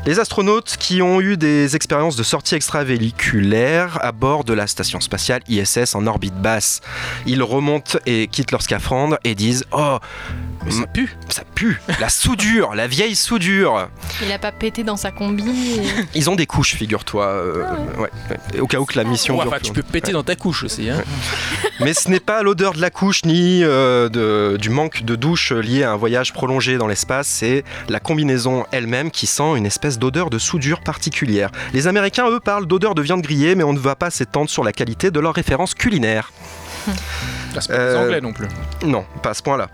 Les astronautes qui ont eu des expériences de sortie extravéhiculaire à bord de la station spatiale ISS en orbite basse. Ils remontent et quittent leur scaphandre et disent Oh, Mais ça pue. ça pue, la soudure, la vieille soudure. Il a pas pété dans sa combi. et- Ils ont des couches, figure-toi. euh, ouais, ouais. Au cas où que la mission Ouais, dure enfin, plus tu peux péter dans ta couche aussi. Hein. Mais ce n'est pas l'odeur de la couche ni euh, de- du manque de douche lié à un voyage prolongé dans l'espace, c'est la combinaison elle-même qui sent une espèce d'odeur de soudure particulière. Les Américains, eux, parlent d'odeur de viande grillée, mais on ne va pas s'étendre sur la qualité de leurs références culinaires. Ah, c'est pas les Euh, anglais non plus. Non, pas à ce point-là.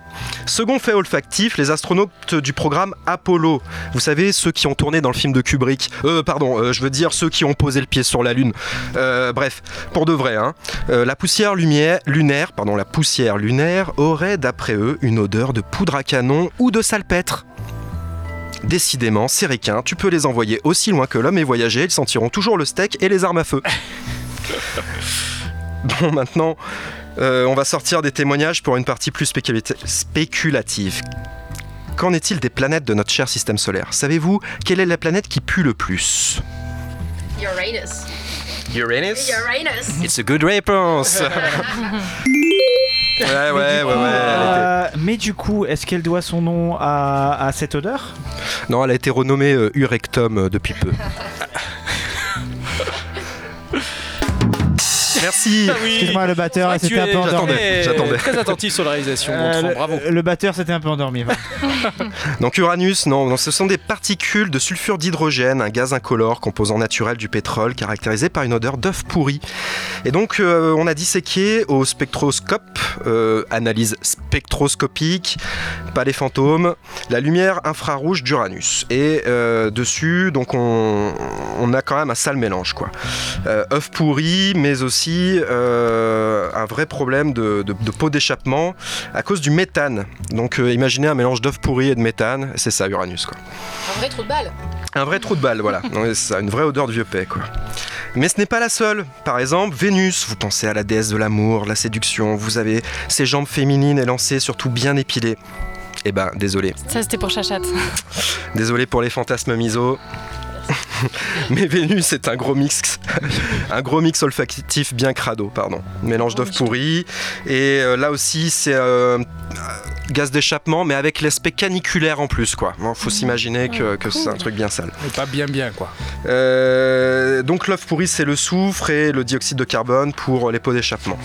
Second fait olfactif, les astronautes du programme Apollo. Vous savez, ceux qui ont tourné dans le film de Kubrick. Euh, pardon, euh, je veux dire ceux qui ont posé le pied sur la Lune. Euh, bref, pour de vrai, hein. La poussière lumière, lunaire, pardon, la poussière lunaire aurait, d'après eux, une odeur de poudre à canon ou de salpêtre. Décidément, ces requins, tu peux les envoyer aussi loin que l'homme est voyagé, ils sentiront toujours le steak et les armes à feu. Bon, maintenant, euh, on va sortir des témoignages pour une partie plus spéculati- spéculative. Qu'en est-il des planètes de notre cher système solaire? Savez-vous quelle est la planète qui pue le plus? Uranus. Uranus? Uranus. It's a good response Ouais, ouais, ouais, ouais. elle Euh, mais du coup, est-ce qu'elle doit son nom à, à cette odeur? Non, elle a été renommée euh, Urectum depuis peu. Merci Excuse-moi, le batteur, C'est c'était un vrai que peu es endormi. J'attendais, très- j'attendais. Très attentif sur la réalisation. Euh, Gontran, le, bravo. le batteur s'était un peu endormi. voilà. Donc Uranus, non, non, ce sont des particules de sulfure d'hydrogène, un gaz incolore, composant naturel du pétrole, caractérisé par une odeur d'œuf pourri. Et donc euh, on a disséqué au spectroscope, euh, analyse spectroscopique, pas les fantômes, la lumière infrarouge d'Uranus. Et euh, dessus, donc on, on a quand même un sale mélange, quoi. Euh, œuf pourri, mais aussi aussi euh, un vrai problème de, de, de pot d'échappement à cause du méthane. Donc euh, imaginez un mélange d'œufs pourris et de méthane, c'est ça Uranus quoi. Un vrai trou de balle. Un vrai trou de balle, voilà. Non, ça, une vraie odeur de vieux paix, quoi. Mais ce n'est pas la seule. Par exemple, Vénus, vous pensez à la déesse de l'amour, de la séduction, vous avez ses jambes féminines élancées, surtout bien épilées. Eh ben, désolé. Ça, c'était pour Chachat. Désolé pour les fantasmes miso. Mais Vénus est un gros mix, un gros mix olfactif bien crado, pardon. Mélange d'œufs pourris. Et euh, là aussi, c'est euh, gaz d'échappement, mais avec l'aspect caniculaire en plus, quoi. Bon, faut s'imaginer que, que c'est un truc bien sale. Mais pas bien bien quoi. Euh, donc l'œuf pourri, c'est le soufre et le dioxyde de carbone pour les pots d'échappement.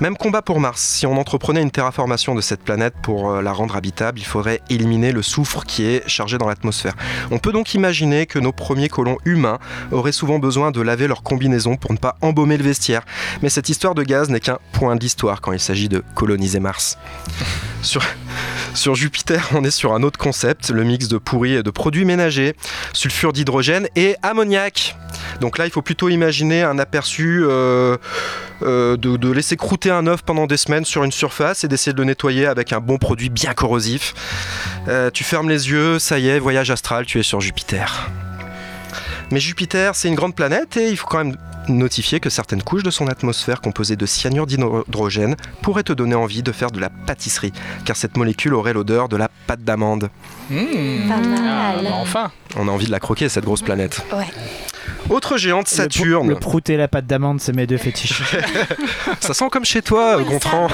Même combat pour Mars. Si on entreprenait une terraformation de cette planète pour euh, la rendre habitable, il faudrait éliminer le soufre qui est chargé dans l'atmosphère. On peut donc imaginer que nos premiers colons humains auraient souvent besoin de laver leurs combinaisons pour ne pas embaumer le vestiaire. Mais cette histoire de gaz n'est qu'un point d'histoire quand il s'agit de coloniser Mars. Sur, sur Jupiter, on est sur un autre concept, le mix de pourri et de produits ménagers, sulfure d'hydrogène et ammoniac. Donc là, il faut plutôt imaginer un aperçu euh, euh, de, de laisser croûter un œuf pendant des semaines sur une surface et d'essayer de le nettoyer avec un bon produit bien corrosif. Euh, tu fermes les yeux, ça y est, voyage astral, tu es sur Jupiter. Mais Jupiter, c'est une grande planète et il faut quand même notifier que certaines couches de son atmosphère composées de cyanure d'hydrogène pourraient te donner envie de faire de la pâtisserie, car cette molécule aurait l'odeur de la pâte d'amande. Mmh. Pas Ah, mal. bah enfin. On a envie de la croquer, cette grosse planète. Ouais. Autre géante, Le, Saturne. pr- le prout et la pâte d'amande, c'est mes deux fétiches. Ça sent comme chez toi, Gontran.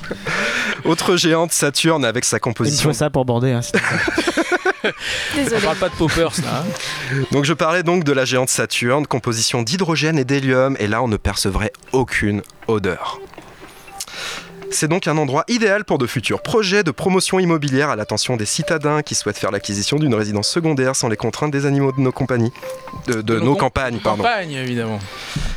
Autre géante, Saturne, avec sa Il composition. faut ça pour bander. hein, c'est- On parle pas de poppers là. hein. Donc je parlais donc de la géante Saturne, composition d'hydrogène et d'hélium, et là on ne percevrait aucune odeur. C'est donc un endroit idéal pour de futurs projets de promotion immobilière à l'attention des citadins qui souhaitent faire l'acquisition d'une résidence secondaire sans les contraintes des animaux de nos compagnies, de, de nos nos com- campagnes, pardon. Campagne évidemment.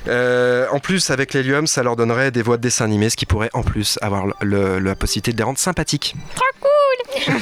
Euh, en plus, avec l'hélium, ça leur donnerait des voix de dessin animé, ce qui pourrait en plus avoir le- le- la possibilité de les rendre sympathiques. Trop cool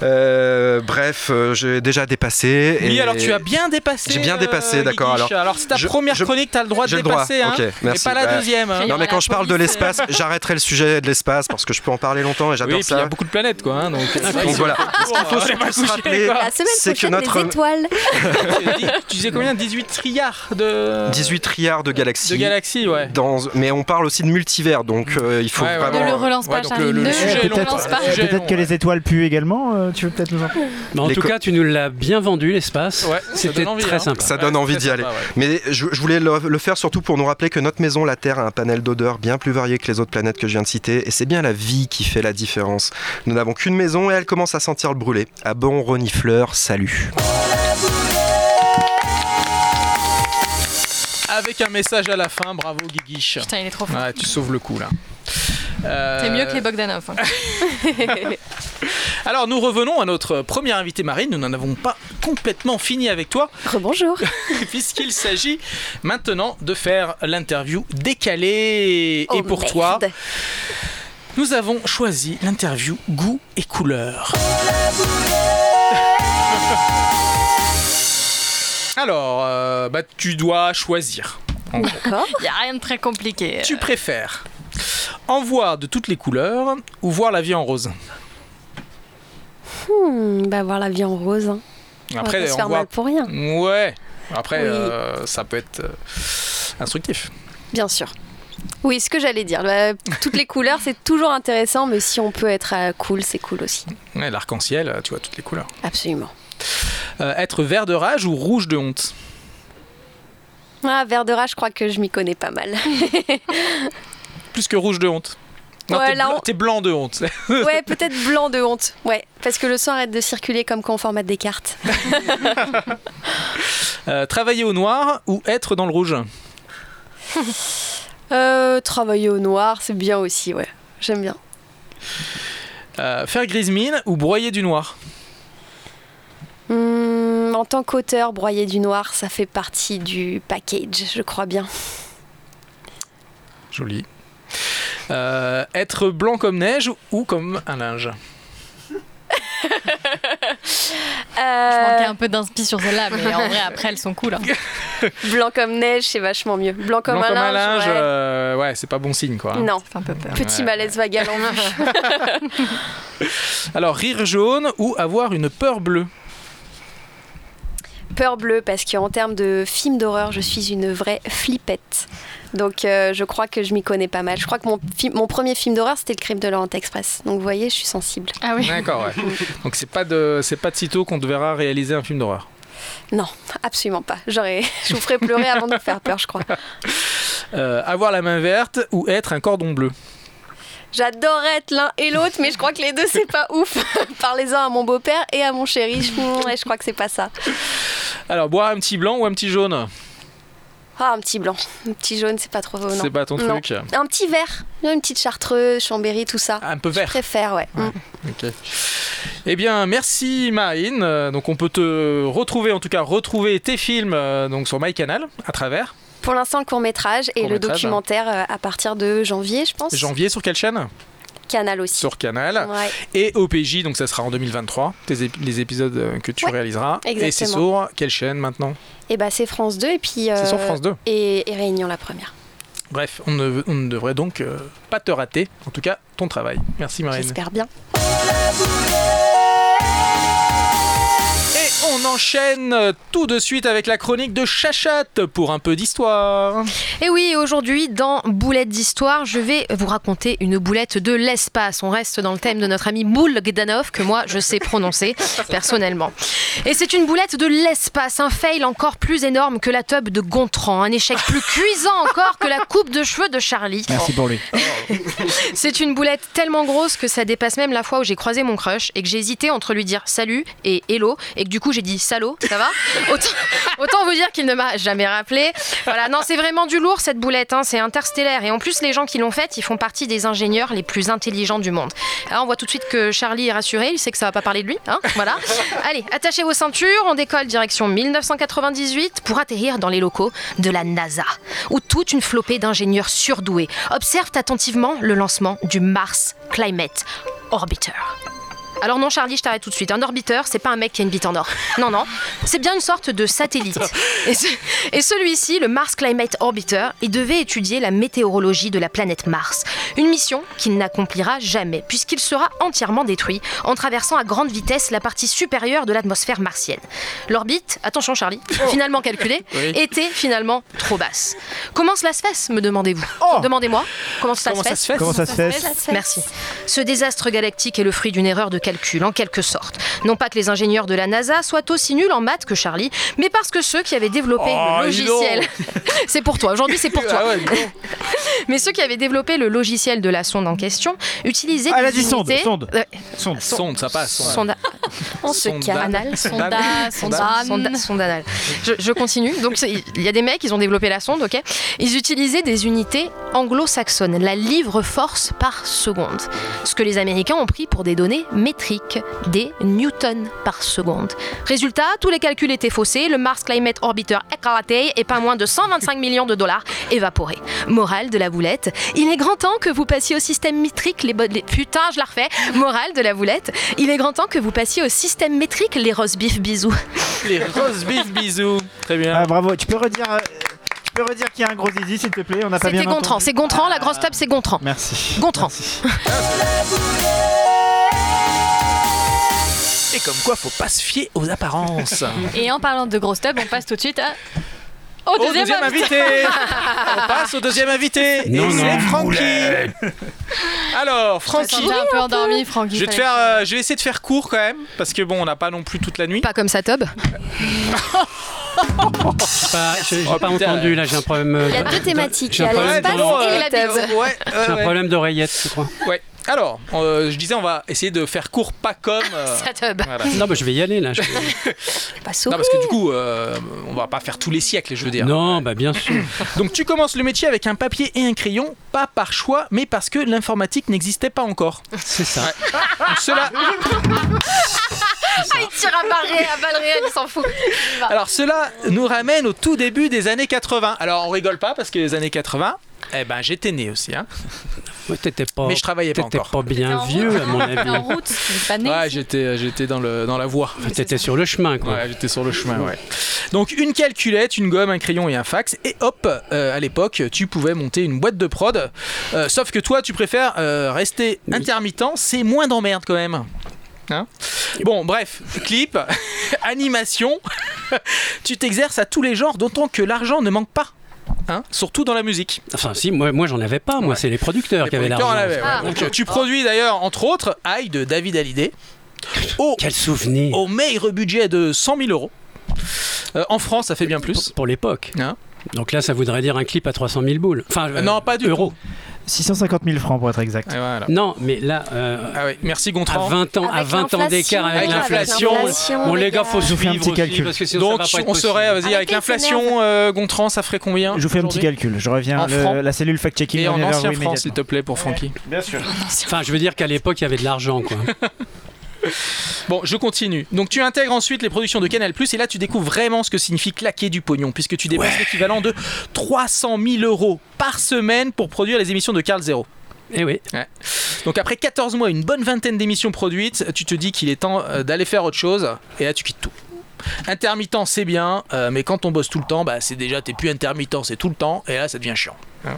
Bref, euh, j'ai déjà dépassé. Oui, et- alors tu as bien dépassé. J'ai bien dépassé, euh, d'accord, Guiguiche. Alors c'est ta je- première je- chronique, t'as le droit de le droit, dépasser, hein. ok, Mais merci. pas la Ouais. deuxième. hein. Non mais quand je parle de l'espace, j'arrêterai le sujet de l'espace parce que je peux en parler longtemps et Oui, j'adore puis il y a ça. beaucoup de planètes quoi. hein, donc Donc voilà. Ce qu'il faut surtout se rappeler, La semaine c'est que notre tu disais combien? 18 trilliards de 18 trilliards de galaxies. de galaxies, ouais. Dans... Mais on parle aussi de multivers, donc euh, il faut Ouais, ouais, vraiment. Ne le relance pas, Ouais, donc Charlie. le- le est le sujet Peut-être long, que ouais. les étoiles puent également. euh, tu veux peut-être nous en Mais en Les tout co- cas, tu nous l'as bien vendu, l'espace. Ouais, ça C'était donne envie, très hein. sympa. Ça donne Ouais, envie c'est d'y aller. sympa, ouais. Mais je, je voulais le, le faire surtout pour nous rappeler que notre maison, la Terre, a un panel d'odeurs bien plus varié que les autres planètes que je viens de citer, et c'est bien la vie qui fait la différence. Nous n'avons qu'une maison et elle commence à sentir le brûlé. À bon renifleur, salut. Avec un message à la fin, bravo Guiguiche. Putain, il est trop fort. Ouais, tu sauves le coup là. Euh, C'est mieux que les Bogdanov. hein. Alors nous revenons à notre première invité Marine, nous n'en avons pas complètement fini avec toi, Rebonjour. puisqu'il s'agit maintenant de faire l'interview décalée. Oh, Et pour merde. toi, nous avons choisi l'interview goût et couleur. Alors, euh, bah, tu dois choisir. D'accord. Il n'y a rien de très compliqué. Tu préfères en voir de toutes les couleurs ou voir la vie en rose Hmm, bah, voir la vie en rose. hein. on va pas se on faire voit- mal pour rien. Ouais. Après, Oui. euh, ça peut être euh, instructif. Bien sûr. Oui, ce que j'allais dire. Bah, toutes les couleurs, c'est toujours intéressant, mais si on peut être euh, cool, c'est cool aussi. Ouais, L'arc-en-ciel, tu vois toutes les couleurs. Absolument. Euh, être vert de rage ou rouge de honte Ah, vert de rage, je crois que je m'y connais pas mal. Plus que rouge de honte. Non, Ouais, t'es, là, blanc, on- t'es blanc de honte. ouais, peut-être blanc de honte. Ouais, parce que le sang arrête de circuler comme quand on formate des cartes. Euh, travailler au noir ou être dans le rouge? Euh, travailler au noir, c'est bien aussi, ouais. J'aime bien. Euh, Faire grise mine ou broyer du noir? Hmm, en tant qu'auteur, broyer du noir, ça fait partie du package, je crois bien. Joli. Euh, être blanc comme neige ou comme un linge? Je Euh, manquais un peu d'inspi sur celle-là, mais en vrai, après, elles sont cool. hein. Blanc comme neige, c'est vachement mieux. Blanc comme Blanc un comme un linge. linge, ouais. euh, ouais, c'est pas bon signe quoi. Non, Ça fait un peu peur. petit Ouais. malaise vagal en vue. Alors, rire jaune ou avoir une peur bleue? Peur bleue, parce qu'en termes de film d'horreur, je suis une vraie flippette. Donc euh, je crois que je m'y connais pas mal. Je crois que mon, fi- mon premier film d'horreur, c'était Le Crime de l'Orient Express. Donc vous voyez, je suis sensible. Ah oui. D'accord, ouais. Donc c'est pas de c'est pas de sitôt qu'on te verra réaliser un film d'horreur. Non, absolument pas. J'aurais, je vous ferais pleurer avant de vous faire peur, je crois. Euh, avoir la main verte ou être un cordon bleu? J'adore être l'un et l'autre, mais je crois que les deux, c'est pas ouf. Parlez-en à mon beau-père et à mon chéri. Je, ouais, je crois que c'est pas ça. Alors, boire un petit blanc ou un petit jaune Ah, un petit blanc. Un petit jaune, c'est pas trop. non. C'est pas ton Non. truc. Un petit vert. Une petite chartreuse, chambéry, tout ça. Un peu Je vert. préfère, ouais. Mm. Ok. Eh bien, merci Marine. Euh, Donc, on peut te retrouver, en tout cas, retrouver tes films euh, donc sur MyCanal à travers. Pour l'instant, le court-métrage et le documentaire euh, à partir de janvier, je pense. Janvier sur quelle chaîne? Canal aussi. Sur Canal. Ouais. Et OPJ, donc ça sera en 2023, tes ép- les épisodes euh, que tu Ouais, réaliseras. Et c'est exactement. sur quelle chaîne maintenant? Et bah, c'est France 2 et puis. C'est sur euh, France 2. Et, et Réunion la première. Bref, on ne, on ne devrait donc euh, pas te rater, en tout cas ton travail. Merci Marine. J'espère bien. On enchaîne tout de suite avec la chronique de Chachat pour un peu d'histoire. Et oui, aujourd'hui, dans Boulette d'Histoire, je vais vous raconter une boulette de l'espace. On reste dans le thème de notre ami Boulgdanov, que moi, je sais prononcer personnellement. Et c'est une boulette de l'espace, un fail encore plus énorme que la tube de Gontran, un échec plus cuisant encore que la coupe de cheveux de Charlie. Merci pour lui. C'est une boulette tellement grosse que ça dépasse même la fois où j'ai croisé mon crush et que j'ai hésité entre lui dire salut et hello et que du coup j'ai dit salaud, ça va autant, autant vous dire qu'il ne m'a jamais rappelé. Voilà, non, c'est vraiment du lourd cette boulette, hein, c'est interstellaire et en plus les gens qui l'ont faite, ils font partie des ingénieurs les plus intelligents du monde. Alors on voit tout de suite que Charlie est rassuré, il sait que ça va pas parler de lui, hein, voilà. Allez, attachez vos ceintures, on décolle direction 1998 pour atterrir dans les locaux de la NASA, où toute une flopée d'ingénieurs surdoués observent attentivement le lancement du Mars Climate Orbiter. Alors non Charlie, je t'arrête tout de suite. Un orbiteur, c'est pas un mec qui a une bite en or. Non, non. C'est bien une sorte de satellite. Et, ce- et celui-ci, le Mars Climate Orbiter, il devait étudier la météorologie de la planète Mars. Une mission qu'il n'accomplira jamais, puisqu'il sera entièrement détruit en traversant à grande vitesse la partie supérieure de l'atmosphère martienne. L'orbite, attention Charlie, finalement calculée, Oui. était finalement trop basse. Comment cela se fait, me demandez-vous Oh Demandez-moi, comment cela Comment se ça fait se fait Comment ça se fait Merci. Ce désastre galactique est le fruit d'une erreur de calcul, en quelque sorte. Non pas que les ingénieurs de la NASA soient aussi nuls en maths que Charlie, mais parce que ceux qui avaient développé Oh, le dis logiciel. c'est pour toi, aujourd'hui c'est pour toi. Ah ouais, donc. Mais ceux qui avaient développé le logiciel de la sonde en question utilisaient Ah, elle a des dit sonde, unités- sonde. Euh, Sonde. Sonde, ça passe. sonde. sonde- On se Sonde calme. anal. Sonda, Sonda- anal. Je, je continue. Donc il y a des mecs, ils ont développé la sonde, ok. Ils utilisaient des unités anglo-saxonnes, la livre force par seconde. Ce que les Américains ont pris pour des données métriques, des newtons par seconde. Résultat, tous les calculs étaient faussés, le Mars Climate Orbiter éclaté et pas moins de 125 millions de dollars évaporés. Morale de la boulette, il est grand temps que vous passiez au système métrique les, les- putain, je la refais. Morale de la boulette, il est grand temps que vous passiez au système métrique les roast beef bisous. Les rose beef bisous. Très bien. Ah, bravo. Tu peux redire, euh, tu peux redire qu'il y a un gros zizi, s'il te plaît? On n'a pas bien C'était Gontran, c'est Gontran, la grosse table c'est Gontran. Merci. Gontran. Merci. Et comme quoi, faut pas se fier aux apparences. Et en parlant de grosse tub, on passe tout de suite à... au Au deuxième, deuxième invité On passe au deuxième invité Non, Et c'est Francky Alors, Francky. Francky, un peu endormi, Francky. je vais, te fallait faire, que- euh, je vais essayer de faire court quand même, parce que bon, on n'a pas non plus toute la nuit. Pas comme ça, Tob. Pas- J'ai j'ai Oh, pas putain. entendu là, j'ai un problème. euh, Il y a deux thématiques. Il y a l'espace et la ouais, J'ai un problème d'oreillette, je crois. Ouais. Alors, euh, je disais, on va essayer de faire court, pas comme. euh, Ça, Tob. voilà. Non, bah, je vais y aller là. je- Pas Non, parce que du coup, euh, on va pas faire tous les siècles, je veux dire. Non, bah bien sûr. Donc, tu commences le métier avec un papier et un crayon, pas par choix, mais parce que l'informatique n'existait pas encore. C'est ça. Donc, cela, Il tire à balles réelles, à balles réelles, il s'en fout. alors, cela nous ramène au tout début des années 80. Alors, on rigole pas parce que les années 80, eh ben, j'étais né aussi. Hein. Ouais, T'étais pas, Mais je travaillais pas t'étais encore. pas bien en vieux, route. à mon avis. en route, pas né. Ouais, j'étais, j'étais dans, le, dans la voie. T'étais sur le chemin, quoi. Ouais, j'étais sur le chemin, ouais. Donc une calculette, une gomme, un crayon et un fax, et hop, euh, à l'époque, tu pouvais monter une boîte de prod. Euh, sauf que toi, tu préfères euh, rester intermittent, c'est moins d'emmerde quand même. Hein bon, bref, clip, animation, tu t'exerces à tous les genres, d'autant que l'argent ne manque pas. Hein, surtout dans la musique. Enfin, si, moi, moi j'en avais pas. Moi, Ouais. c'est les producteurs Les qui avaient producteurs l'argent. ouais. Ah. Donc, tu produis d'ailleurs, entre autres, Aïe de David Hallyday, au, Quel souvenir au maigre budget de 100 000 euros. Euh, en France, ça fait bien plus. pour l'époque. Hein Donc là, ça voudrait dire un clip à 300 000 boules. Enfin, euh, non, pas du euros. 650 000 francs pour être exact. Voilà. Non, mais là, euh, Ah oui, merci à Gontran. 20 ans, à Avec 20 ans d'écart avec Avec l'inflation. Bon, les gars, faut fais un suivre petit aussi, calcul. parce que sinon, Donc ça va pas être on serait, vas-y, avec l'inflation, euh, Gontran, ça ferait combien Je vous fais un petit calcul. Je reviens. En le- la cellule fact-checking Et en ancien franc, s'il te plaît, pour Francky. Bien sûr. Enfin, je veux dire qu'à l'époque, il y avait de l'argent, quoi. Bon, je continue. Donc tu intègres ensuite les productions de Canal+, et là tu découvres vraiment ce que signifie claquer du pognon, puisque tu dépenses l'équivalent de 300 000 euros par semaine pour produire les émissions de Carl Zero. Eh oui. Donc après 14 mois, une bonne vingtaine d'émissions produites, tu te dis qu'il est temps euh, d'aller faire autre chose, et là tu quittes tout. Intermittent c'est bien, euh, mais quand on bosse tout le temps, bah, c'est déjà t'es plus intermittent, c'est tout le temps, et là ça devient chiant. hein.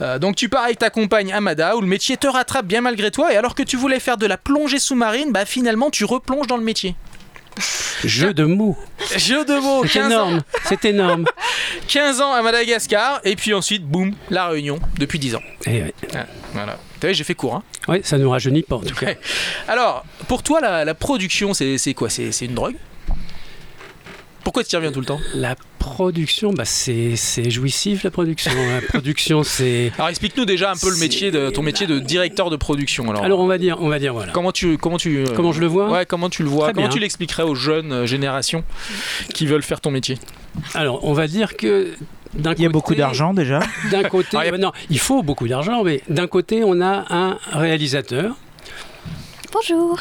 Euh, donc tu pars avec ta compagne Amada, où le métier te rattrape bien malgré toi, et alors que tu voulais faire de la plongée sous-marine, bah finalement tu replonges dans le métier. Jeu de mots. Jeu de mots, C'est 15 ans, énorme. C'est énorme. 15 ans à Madagascar, et puis ensuite, boum, la Réunion, depuis 10 ans. Eh ouais. Voilà. T'as vu, j'ai fait court, hein. Ouais, ça nous rajeunit pas, en tout cas. Alors, pour toi, la, la production, c'est quoi? C'est une drogue? Pourquoi tu y reviens tout le temps La production, bah, c'est c'est jouissif, la production. La production, c'est... Alors, explique-nous déjà un peu le métier de ton métier de directeur de production. Alors, Alors, on va dire, on va dire, voilà. comment tu comment tu euh, Comment je le vois Ouais, comment tu le vois Très Comment bien. tu l'expliquerais aux jeunes euh, générations qui veulent faire ton métier Alors, on va dire que d'un Il y a beaucoup côté- d'argent déjà. D'un côté, Alors, il y a- euh, non, il faut beaucoup d'argent, mais d'un côté, on a un réalisateur. Bonjour.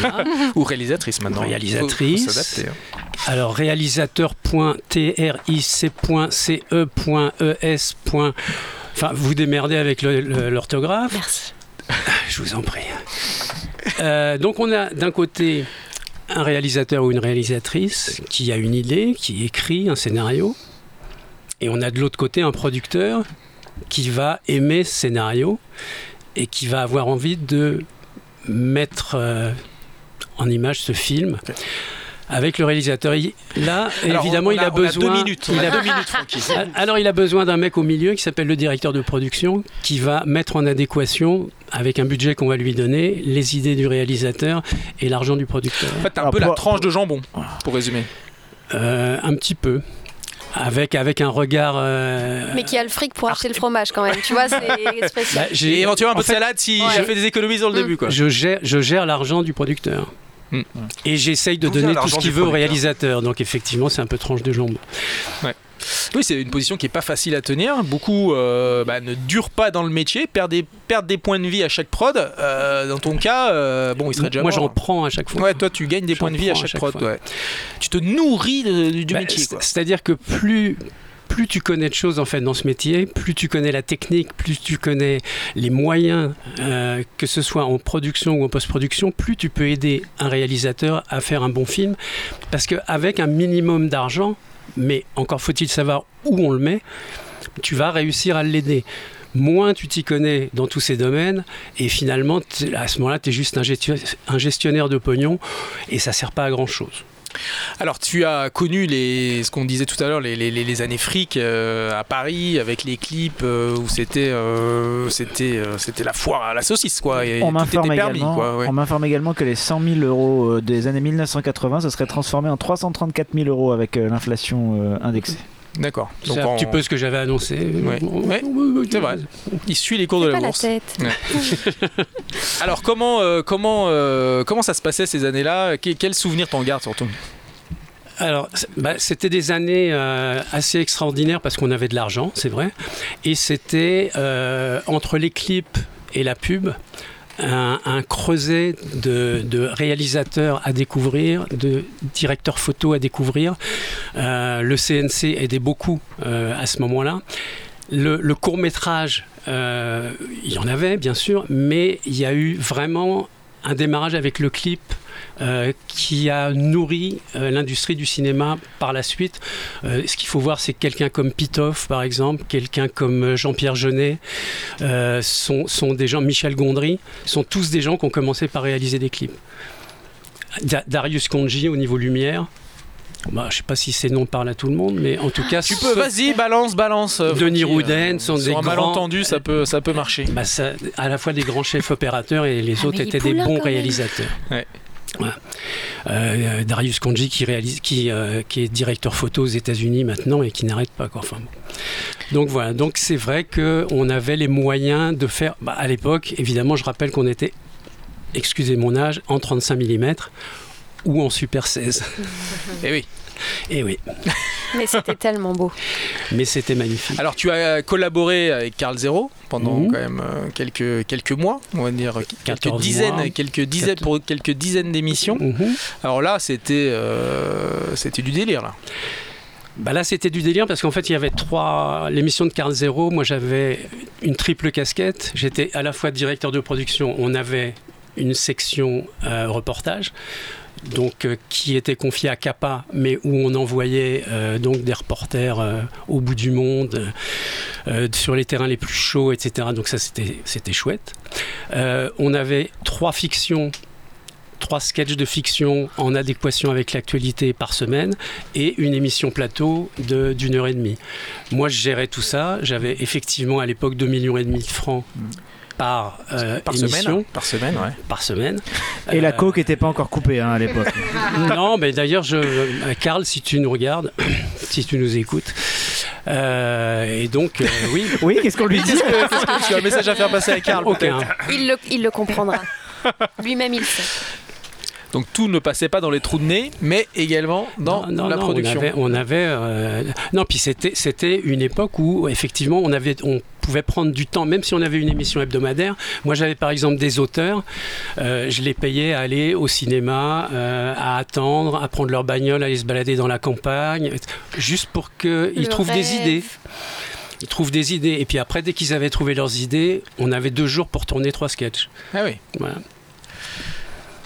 Voilà. Ou réalisatrice maintenant Réalisatrice. Faut- faut s'adapter, hein. Alors, réalisateur.trice.ce.es. Enfin, vous démerdez avec l'orthographe. Merci. Je vous en prie. Euh, donc, on a d'un côté un réalisateur ou une réalisatrice qui a une idée, qui écrit un scénario. Et on a de l'autre côté un producteur qui va aimer ce scénario et qui va avoir envie de mettre euh, en image ce film. Avec le réalisateur, Il- là Alors, évidemment, on il a, on deux besoin. minutes. Il a deux minutes, Francky. alors il a besoin d'un mec au milieu qui s'appelle le directeur de production qui va mettre en adéquation avec un budget qu'on va lui donner les idées du réalisateur et l'argent du producteur. En fait, t'as un Alors, peu la pour- tranche de jambon, pour résumer. Euh, un petit peu. Avec, avec un regard. euh, Mais qui a le fric pour acheter le fromage quand même. Tu vois, c'est bah, spécial. Et j'ai- éventuellement un peu de salade si Ouais. j'ai fait des économies dans le Mm. début, quoi. je gère, je gère l'argent du producteur. Hmm. Et j'essaye de donner tout ce qu'il veut au réalisateur. Donc effectivement, c'est un peu tranche de jambe. Oui, c'est une position qui est pas facile à tenir. Beaucoup euh, bah, ne durent pas dans le métier, perdent des, perdent des points de vie à chaque prod. Euh, dans ton cas, euh, bon, il serait déjà Moi, j'en prends à chaque fois. Ouais, toi, tu gagnes des points de vie à chaque, prod. ouais. Tu te nourris de- du Bah, métier. C'est-à-dire que plus, plus tu connais de choses en fait dans ce métier, plus tu connais la technique, plus tu connais les moyens, euh, que ce soit en production ou en post-production, plus tu peux aider un réalisateur à faire un bon film. Parce qu'avec un minimum d'argent, mais encore faut-il savoir où on le met, tu vas réussir à l'aider. Moins tu t'y connais dans tous ces domaines, et finalement, à ce moment-là, tu es juste un gestio- un gestionnaire de pognon, et ça sert pas à grand-chose. Alors, tu as connu les, ce qu'on disait tout à l'heure, les, les- les- les années fric euh, à Paris, avec les clips euh, où c'était euh, c'était c'était la foire à la saucisse, quoi. Et On m'informe également, quoi. ouais. on m'informe également que les 100 000 euros des années 1980, ça serait transformé en 334 000 euros avec l'inflation indexée. D'accord. C'est un en- petit peu ce que j'avais annoncé. Ouais. Ouais, c'est vrai. Il suit les cours de la pas la bourse. tête. Alors, comment, euh, comment, euh, comment ça se passait ces années-là? Que- Quels souvenirs t'en gardes surtout? Alors, bah, c'était des années euh, assez extraordinaires parce qu'on avait de l'argent, c'est vrai. Et c'était euh, entre les clips et la pub. Un, un creuset de, réalisateurs à découvrir, de directeurs photo à découvrir. Euh, le CNC aidait beaucoup euh, à ce moment-là. Le, le court métrage Euh, il y en avait, bien sûr, mais il y a eu vraiment un démarrage avec le clip euh, qui a nourri euh, l'industrie du cinéma par la suite. Euh, ce qu'il faut voir, c'est que quelqu'un comme Pitoff, par exemple, quelqu'un comme Jean-Pierre Jeunet, euh, sont, sont des gens, Michel Gondry, sont tous des gens qui ont commencé par réaliser des clips. Da- Darius Konji au niveau lumière. Bah, je ne sais pas si ces noms parlent à tout le monde, mais en tout cas, Tu peux, vas-y, balance, balance. Denis Rouden sont des grands- malentendu, ça peut, ça peut marcher. bah, ça- à la fois des grands chefs opérateurs et les Ah, autres étaient des bons réalisateurs. Ouais. Euh, Darius Konji qui, réalise, euh, est directeur photo aux États-Unis maintenant et qui n'arrête pas. Quoi. Enfin. Donc voilà, donc c'est vrai qu'on avait les moyens de faire. bah, à l'époque, évidemment, je rappelle qu'on était, excusez mon âge, en 35 mm ou en Super 16. Eh oui. Et oui, Mais c'était tellement beau. mais c'était magnifique. Alors, tu as collaboré avec Carl Zero pendant Mhm. quand même euh, quelques, quelques mois, on va dire quelques 14 dizaines, mois. quelques dizaines pour quelques dizaines d'émissions. Mhm. Alors là, c'était euh, c'était du délire là. Bah là, c'était du délire parce qu'en fait, il y avait trois. L'émission de Carl Zero, moi j'avais une triple casquette. J'étais à la fois directeur de production, on avait une section euh, reportage. Donc, euh, qui était confiée à Kappa, mais où on envoyait euh, donc des reporters euh, au bout du monde, sur les terrains les plus chauds, etc. Donc ça, c'était chouette. On avait trois fictions trois sketchs de fiction en adéquation avec l'actualité par semaine et une émission plateau d'une heure et demie. Moi, je gérais tout ça. J'avais effectivement à l'époque 2 millions et demi de francs par, euh, Par émission, semaine. Par semaine, ouais. par semaine. Et la coke n'était pas encore coupée hein, à l'époque. non, mais d'ailleurs, je, euh, Karl, si tu nous regardes, si tu nous écoutes, euh, et donc, euh, oui, Oui, qu'est-ce qu'on lui dit Qu'est-ce que, qu'est-ce que tu as un message à faire passer à Carl aucun. peut-être Il le, il le comprendra. Lui-même, il sait. Donc tout ne passait pas dans les trous de nez, mais également dans Non, non, la non, production. On avait, on avait, euh, non, puis c'était c'était une époque où effectivement on avait, on pouvait prendre du temps, même si on avait une émission hebdomadaire. Moi, j'avais par exemple des auteurs, euh, je les payais à aller au cinéma, euh, à attendre, à prendre leur bagnole, à aller se balader dans la campagne, juste pour qu'ils trouvent des idées. Ils trouvent des idées. Et puis après, dès qu'ils avaient trouvé leurs idées, on avait deux jours pour tourner trois sketchs. Ah oui. Voilà.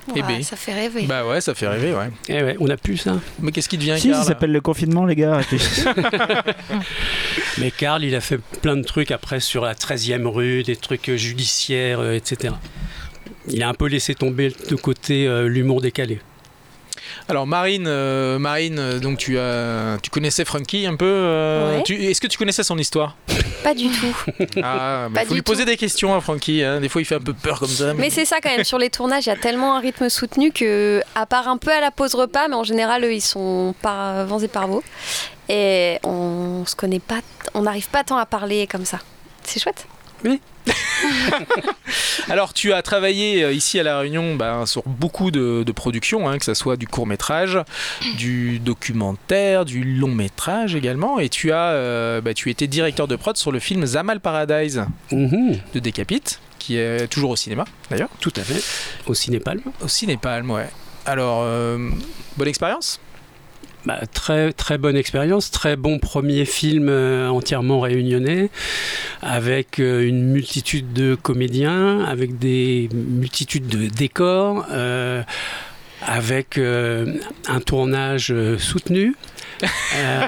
Eh Ouah, ben. Ça fait rêver. Bah ouais, ça fait rêver, ouais. Et ouais, on a plus ça. Mais qu'est-ce qui devient Si, ça Karl s'appelle le confinement, les gars. Mais Karl, il a fait plein de trucs après sur la 13e rue, des trucs judiciaires, euh, etc. Il a un peu laissé tomber de côté euh, l'humour décalé. Alors Marine, euh, Marine, euh, donc tu as, tu connaissais Frankie un peu. euh, Ouais. tu- Est-ce que tu connaissais son histoire? Pas du tout. Ah, Pas faut du lui poser des questions à Frankie. hein. Des fois, il fait un peu peur comme ça. Mais c'est ça quand même, sur les tournages, il y a tellement un rythme soutenu que, à part un peu à la pause repas, mais en général, eux, ils sont par vents et par veaux. Et on se connaît pas, on n'arrive pas tant à parler comme ça. C'est chouette. Alors, tu as travaillé euh, ici à La Réunion ben, sur beaucoup de, de productions, hein, que ce soit du court métrage, du documentaire, du long métrage également. Et tu as, euh, bah, tu étais directeur de prod sur le film Zamal Paradise Mhm, de Decapite, qui est toujours au cinéma d'ailleurs. tout à fait. Au Cinépalme. Au Cinépalme, ouais. Alors, euh, bonne expérience Bah, très, très bonne expérience, très bon premier film euh, entièrement réunionnais, avec euh, une multitude de comédiens, avec des multitudes de décors, euh, avec euh, un tournage euh, soutenu, euh,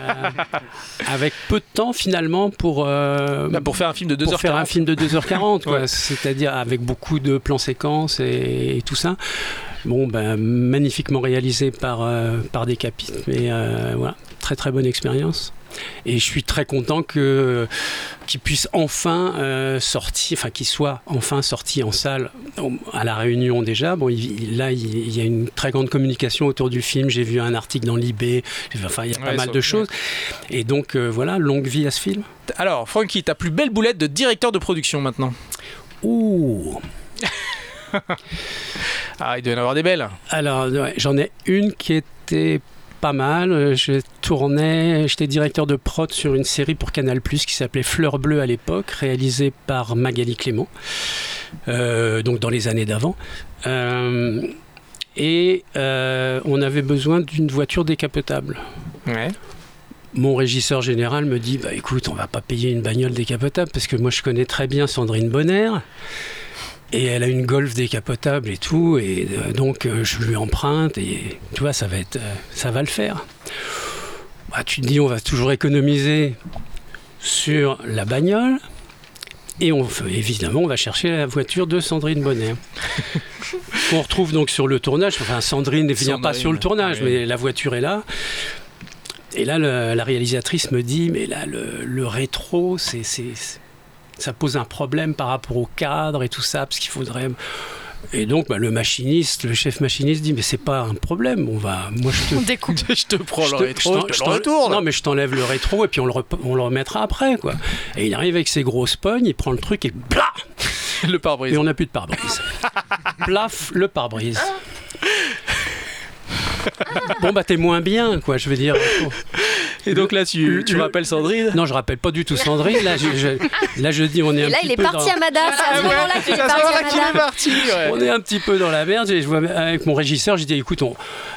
avec peu de temps finalement pour, euh, Bah, Pour faire un film de 2h40. pour faire un film de 2h40, quoi. Ouais. c'est-à-dire avec beaucoup de plans séquences et, et tout ça. Bon, ben, magnifiquement réalisé par, euh, par Decapite, mais euh, voilà, très très bonne expérience. Et je suis très content que qu'il puisse enfin euh, sortir, enfin qu'il soit enfin sorti en salle à la Réunion déjà. Bon, il- là, il, il y a une très grande communication autour du film. J'ai vu un article dans l'IB. Enfin, il y a pas Ouais, mal ça- de choses. Et donc euh, voilà, longue vie à ce film. Alors, Frankie, ta plus belle boulette de directeur de production maintenant? Ouh. Ah, il doit y en avoir des belles. Alors, ouais, j'en ai une qui était pas mal. Euh, Je tournais, j'étais directeur de prod sur une série pour Canal qui s'appelait Fleur Bleue à l'époque, réalisée par Magali Clément, euh, donc dans les années d'avant. Euh, et euh, on avait besoin d'une voiture décapotable. Ouais. mon régisseur général me dit bah écoute, on va pas payer une bagnole décapotable parce que moi je connais très bien Sandrine Bonner. Et elle a une Golf décapotable et tout, et euh, donc euh, je lui emprunte et tu vois ça va être, euh, ça va le faire. Bah, tu te dis on va toujours économiser sur la bagnole et on évidemment on va chercher la voiture de Sandrine Bonner. on retrouve donc sur le tournage. Enfin Sandrine ne vient pas sur le tournage, oui. mais la voiture est là. Et là, le- la réalisatrice me dit, mais là, le, le rétro, c'est- ça pose un problème par rapport au cadre et tout ça, parce qu'il faudrait... Et donc, bah, le machiniste, le chef machiniste dit, mais c'est pas un problème, on va... Moi, je te... On découpe. je te prends je le te- rétro, je je le retourne. Non, mais je t'enlève le rétro et puis on le, rep- on le remettra après, quoi. Et il arrive avec ses grosses pognes, il prend le truc et blah le pare-brise. Et on n'a plus de pare-brise. Plaf, le pare-brise. Bon, bah, t'es moins bien, quoi, je veux dire. Et donc là, tu, tu le- rappelles Sandrine Non, je rappelle pas du tout Sandrine. Là, je, je- là, je dis, on est un Et là, petit il est peu parti dans- à Mada. C'est à ce moment-là qu'il est parti moment-là à qu'il est parti. ouais. On est un petit peu dans la merde. Et je vois avec mon régisseur, j'ai dit écoute, on-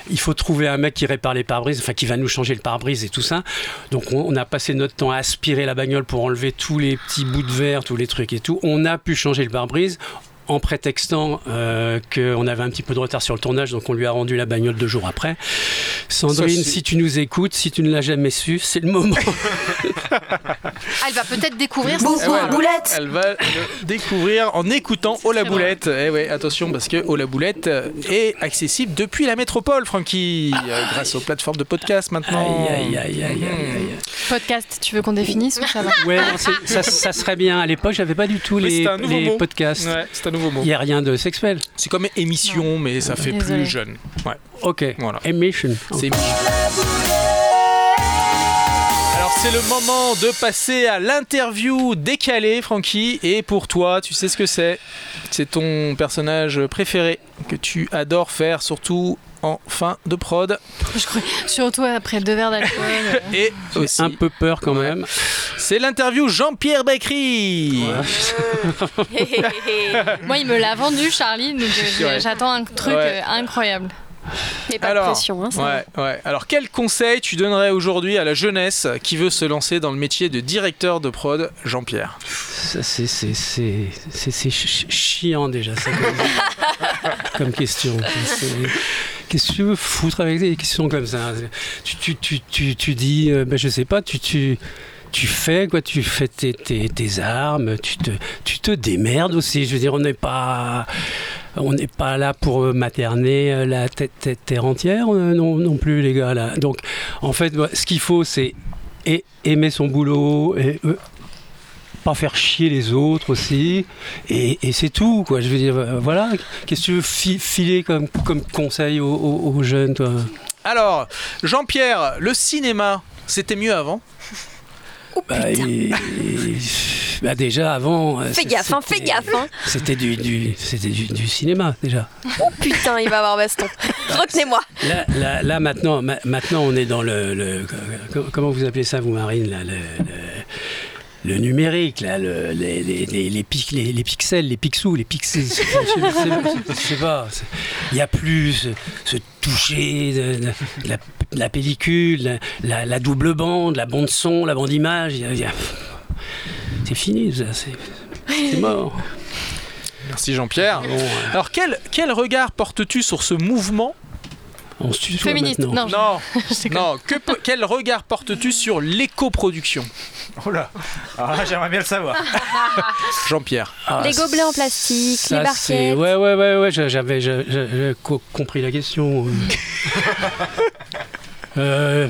il faut trouver un mec qui répare les pare-brises, enfin qui va nous changer le pare-brise et tout ça. Donc on, on a passé notre temps à aspirer la bagnole pour enlever tous les petits bouts de verre, tous les trucs et tout. On a pu changer le pare-brise en prétextant euh, qu'on avait un petit peu de retard sur le tournage, donc on lui a rendu la bagnole deux jours après. Sandrine, si tu nous écoutes, si tu ne l'as jamais su, c'est le moment. Ah, elle va peut-être découvrir soir. ouais. boulette. Elle va le découvrir en écoutant Oh la boulette. Eh ouais, attention parce que Oh la boulette euh, est accessible depuis la métropole, Francky, euh, grâce aux plateformes de podcast maintenant. Aïe, aïe, aïe, aïe, aïe, aïe. Podcast, tu veux qu'on définisse ou ça va Ouais, ça, ça serait bien. À l'époque, j'avais pas du tout Oui, les, c'est un nouveau les podcasts. Ouais, nouveau mot. Il n'y a rien de sexuel. C'est comme émission, mais ça fait Désolé. plus jeune. Ouais, Ok. voilà. Emission. C'est émission. Alors c'est le moment de passer à l'interview décalée, Francky. Et pour toi, tu sais ce que c'est? C'est ton personnage préféré que tu adores faire, surtout en fin de prod. Je crois- Surtout après deux verres d'alcool. Et aussi, un peu peur quand même. c'est l'interview Jean-Pierre Becry. Moi, il me l'a vendu, Charlie, donc euh, Ouais. j'attends un truc Ouais. euh, incroyable. Mais pas Alors, de pression. Hein. Ouais, ouais. Alors, quel conseil tu donnerais aujourd'hui à la jeunesse qui veut se lancer dans le métier de directeur de prod, Jean-Pierre? Ça, c'est, c'est, c'est, c'est, c'est chi- chiant déjà, ça, comme, comme question. Qu'est-ce que tu veux foutre avec des questions comme ça? Tu, tu, tu, tu, tu dis, euh, ben, je sais pas, tu, tu, tu fais quoi? Tu fais tes, tes, tes armes, tu te, tu te démerdes aussi. Je veux dire, on n'est pas. On n'est pas là pour euh, materner euh, la tête, tête- terre entière euh, non, non plus, les gars. Là. Donc, en fait, ce qu'il faut, c'est aimer son boulot, et, pas faire chier les autres aussi, et, et c'est tout, quoi. Je veux dire, euh, voilà. Qu'est-ce que tu veux fi- filer comme, comme conseil aux, aux- aux jeunes, toi? Alors, Jean-Pierre, le cinéma, c'était mieux avant? Bah, et- et- bah, déjà avant. euh, Fais gaffe, hein, fais c'était- gaffe. Hein. C'était du, du- c'était du, du cinéma déjà. Putain, il va avoir baston. Retenez-moi. Là, là, là, maintenant, ma- maintenant, on est dans le, le- comment vous appelez ça, vous Marine, là, le, le- le numérique, là, le- les, les, les, les, pic- les- les pixels, les pixels, les pixels. Je sais- pas. Il n'y a plus ce, ce toucher de, de- de la, de la pellicule, la, la- double bande, la bande son, la bande image. il y a- il y a- C'est fini, ça, c'est c'est mort. Merci Jean-Pierre. Bon, euh, Alors, quel, quel regard portes-tu sur ce mouvement on se tutoie Féministe. maintenant. Non, je- Non. Que, quel regard portes-tu sur l'éco-production? Oh là Ah, J'aimerais bien le savoir. Jean-Pierre. Ah, Les gobelets en plastique, ça, les barquettes. Ouais, ouais, ouais, ouais, j'a- j'avais j'a- j'a- j'avais co- compris la question. Euh,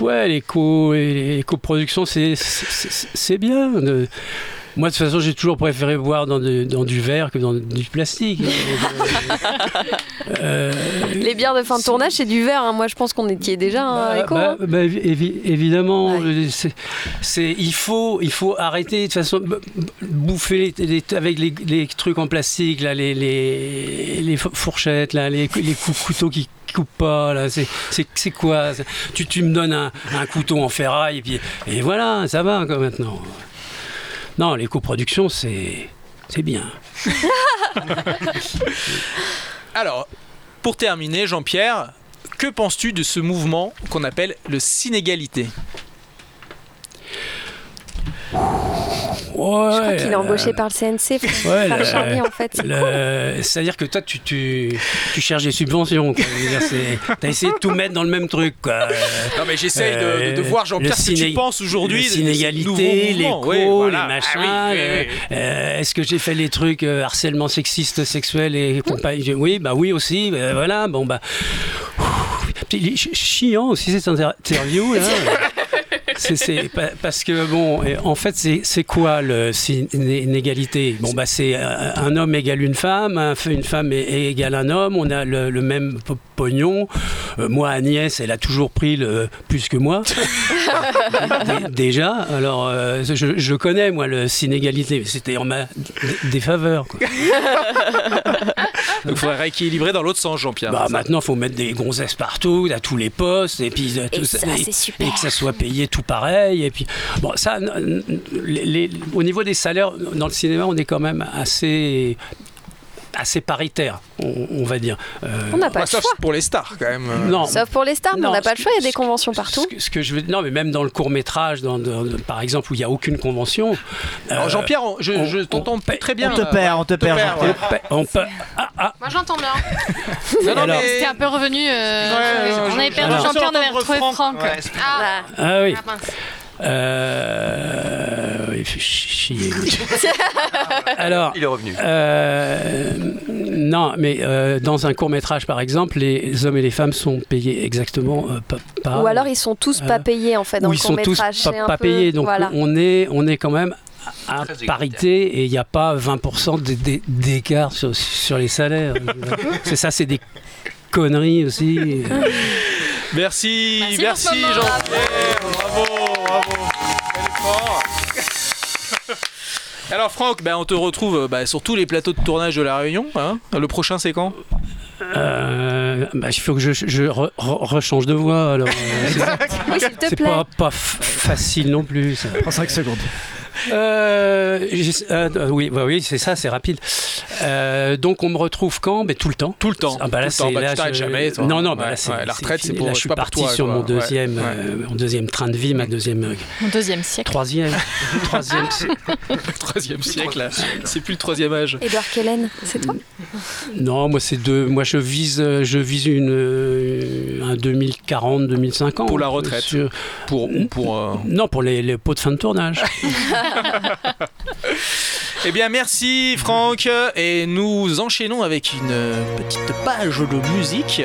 ouais, l'éco-production, c'est, bien. de- Moi, de toute façon, j'ai toujours préféré boire dans, de- dans du verre que dans du plastique. Euh, Les bières de fin de tournage, c'est du verre. hein. Moi, je pense qu'on était déjà hein, bah, éco. bah, hein. bah, évi- évi- évidemment, Ouais. c'est, c'est- il, faut, il faut arrêter de toute façon bouffer les- les- avec les, les trucs en plastique, là, les, les, les fo- fourchettes, là, les, cou- les cou- couteaux qui coupent pas. Là, c'est, quoi? Tu, tu me donnes un, un couteau en ferraille et, puis, et voilà, ça va quoi, maintenant. Non, l'éco-production, c'est, c'est bien. Alors, pour terminer, Jean-Pierre, que penses-tu de ce mouvement qu'on appelle le Cinégalité Ouais, Je crois qu'il est euh, embauché par le CNC pour ouais, faire le- Charlie en fait. le- C'est-à-dire que toi, tu, tu, tu cherches des subventions. T'as essayé de tout mettre dans le même truc. Quoi. Non, mais j'essaye de- de, de Euh, voir, Jean-Pierre, le ce que tu ciné- penses aujourd'hui. Les inégalités, les mouvements. co, Oui, voilà. les machins. Ah oui, oui, euh, oui. Est-ce que j'ai fait les trucs euh, harcèlement sexiste, sexuel et compagnie? Oui, bah oui aussi. euh, voilà, bon bah. Puis, il est chi- chiant aussi cette inter- interview là. C'est- c'est pa- parce que bon, et en fait, c'est c'est quoi le c'est une inégalité? Bon bah c'est euh, un homme égale une femme, une femme égale un homme. On a le, le même po- pognon. Euh, moi, Agnès, elle a toujours pris le plus que moi. Dé- Déjà, alors euh, je, je connais moi le inégalité. C'était en ma dé- défaveur. Donc il faudrait rééquilibrer dans l'autre sens, Jean-Pierre. Bah, maintenant, il faut mettre des gonzesses partout, à tous les postes, et puis euh, Et tout ça, et- c'est super. et que ça soit payé tout pareil. Et puis, bon, ça, au niveau des salaires, dans le cinéma, on est quand même assez assez paritaire, on, on va dire. Euh, On n'a pas Bah, le sauf choix. pour les stars, quand même. euh. non, Sauf pour les stars, mais on n'a pas le choix, il y a des conventions ce partout. que, ce que je veux, non, mais même dans le court métrage, dans, dans- par exemple, où il n'y a aucune convention. Alors, euh, Jean-Pierre, on- je, t'entends très bien. On te là. perd, on te perd, perd, Jean-Pierre. on peut- on peut- ah, ah, Moi j'entends bien. Non, non, Alors- mais- C'était un peu revenu. euh, Ouais, on avait perdu je- Jean-Pierre, on avait retrouvé Franck. Franck. Ouais. Ah, ah oui. Euh, il fait chier. Alors, Il est revenu. Euh, non, mais euh, dans un court métrage, par exemple, les hommes et les femmes sont payés exactement euh, pas. Ou alors ils sont tous pas payés en fait dans le ils sont tous pas, peu- payés. Donc voilà. on est, on est quand même à parité et il n'y a pas 20% d- d- d'écart sur, sur les salaires. c'est ça, c'est des conneries aussi. Merci, Merci. Jean-Pierre. Bravo, bravo. Alors Franck, ben, on te retrouve bah, sur tous les plateaux de tournage de La Réunion. hein. Le prochain c'est quand? Euh, bah, il faut que je, je re- re- rechange de voix. Alors, euh, c'est- Oui, s'il te c'est plaît. pas, facile non plus. ça. Prends 5 secondes. Euh, j'ai- euh, oui, bah oui, c'est ça, c'est rapide. Euh, donc on me retrouve quand? Ben tout le temps. Tout le temps. Ah bah là, Tout le temps. c'est Bah, là, tu t'arrêtes je- jamais, toi. Non, non, bah Ouais, là, c'est ouais, la retraite, c'est pour- Là, je suis pas parti toi, sur quoi. mon deuxième, ouais. euh, mon deuxième train de vie, ma deuxième, euh, Mon deuxième siècle. troisième, troisième. Troisième siècle, là. c'est plus le troisième âge. Edouard Kellen, c'est toi? Non, moi c'est deux. Moi je vise, euh, je vise une euh, un 2040, 2050 Pour la retraite. Sur- Pour, pour, euh, Non, pour les, les pots de fin de tournage. Eh bien, merci Franck. Et nous enchaînons avec une petite page de musique.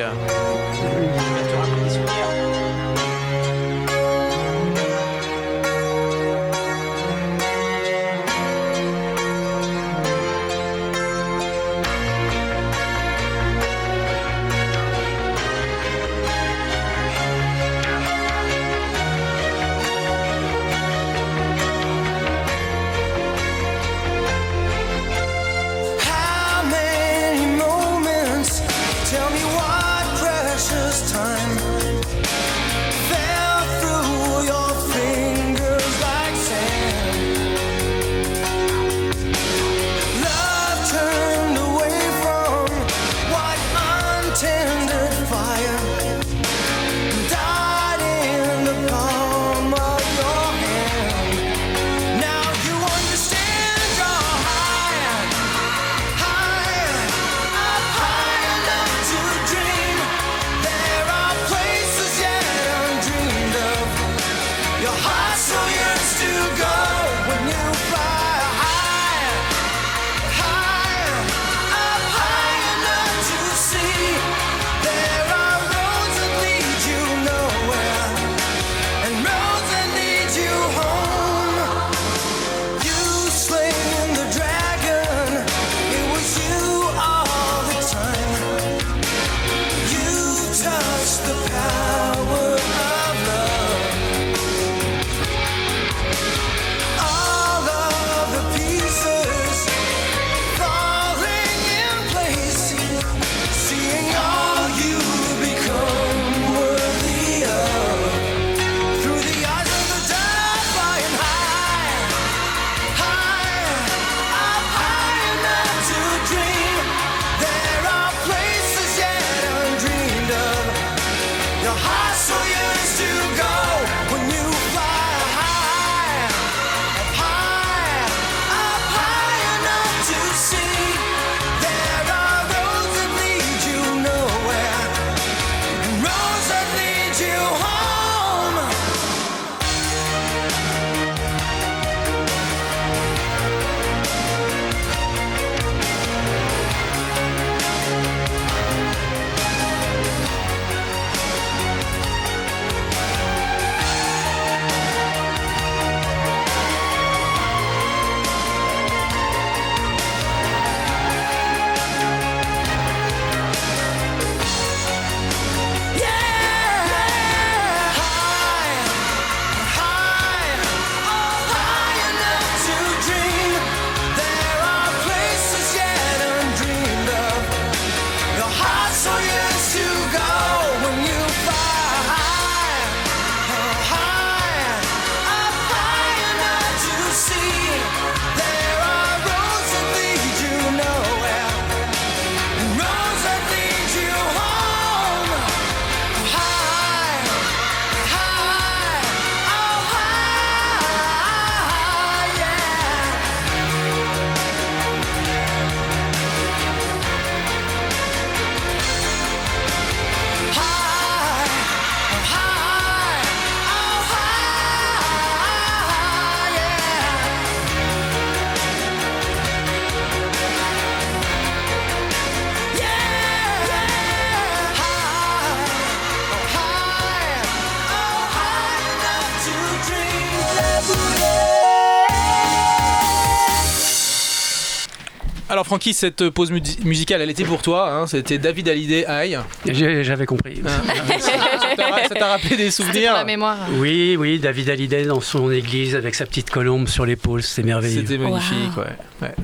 Francky, cette pause mu- musicale, elle était pour toi. hein, C'était David Hallyday, Aïe. J'avais compris. ça t'a- ça t'a rappelé des souvenirs pour la mémoire. Oui, oui, David Hallyday dans son église avec sa petite colombe sur l'épaule, c'était merveilleux. C'était magnifique, ouais. ouais.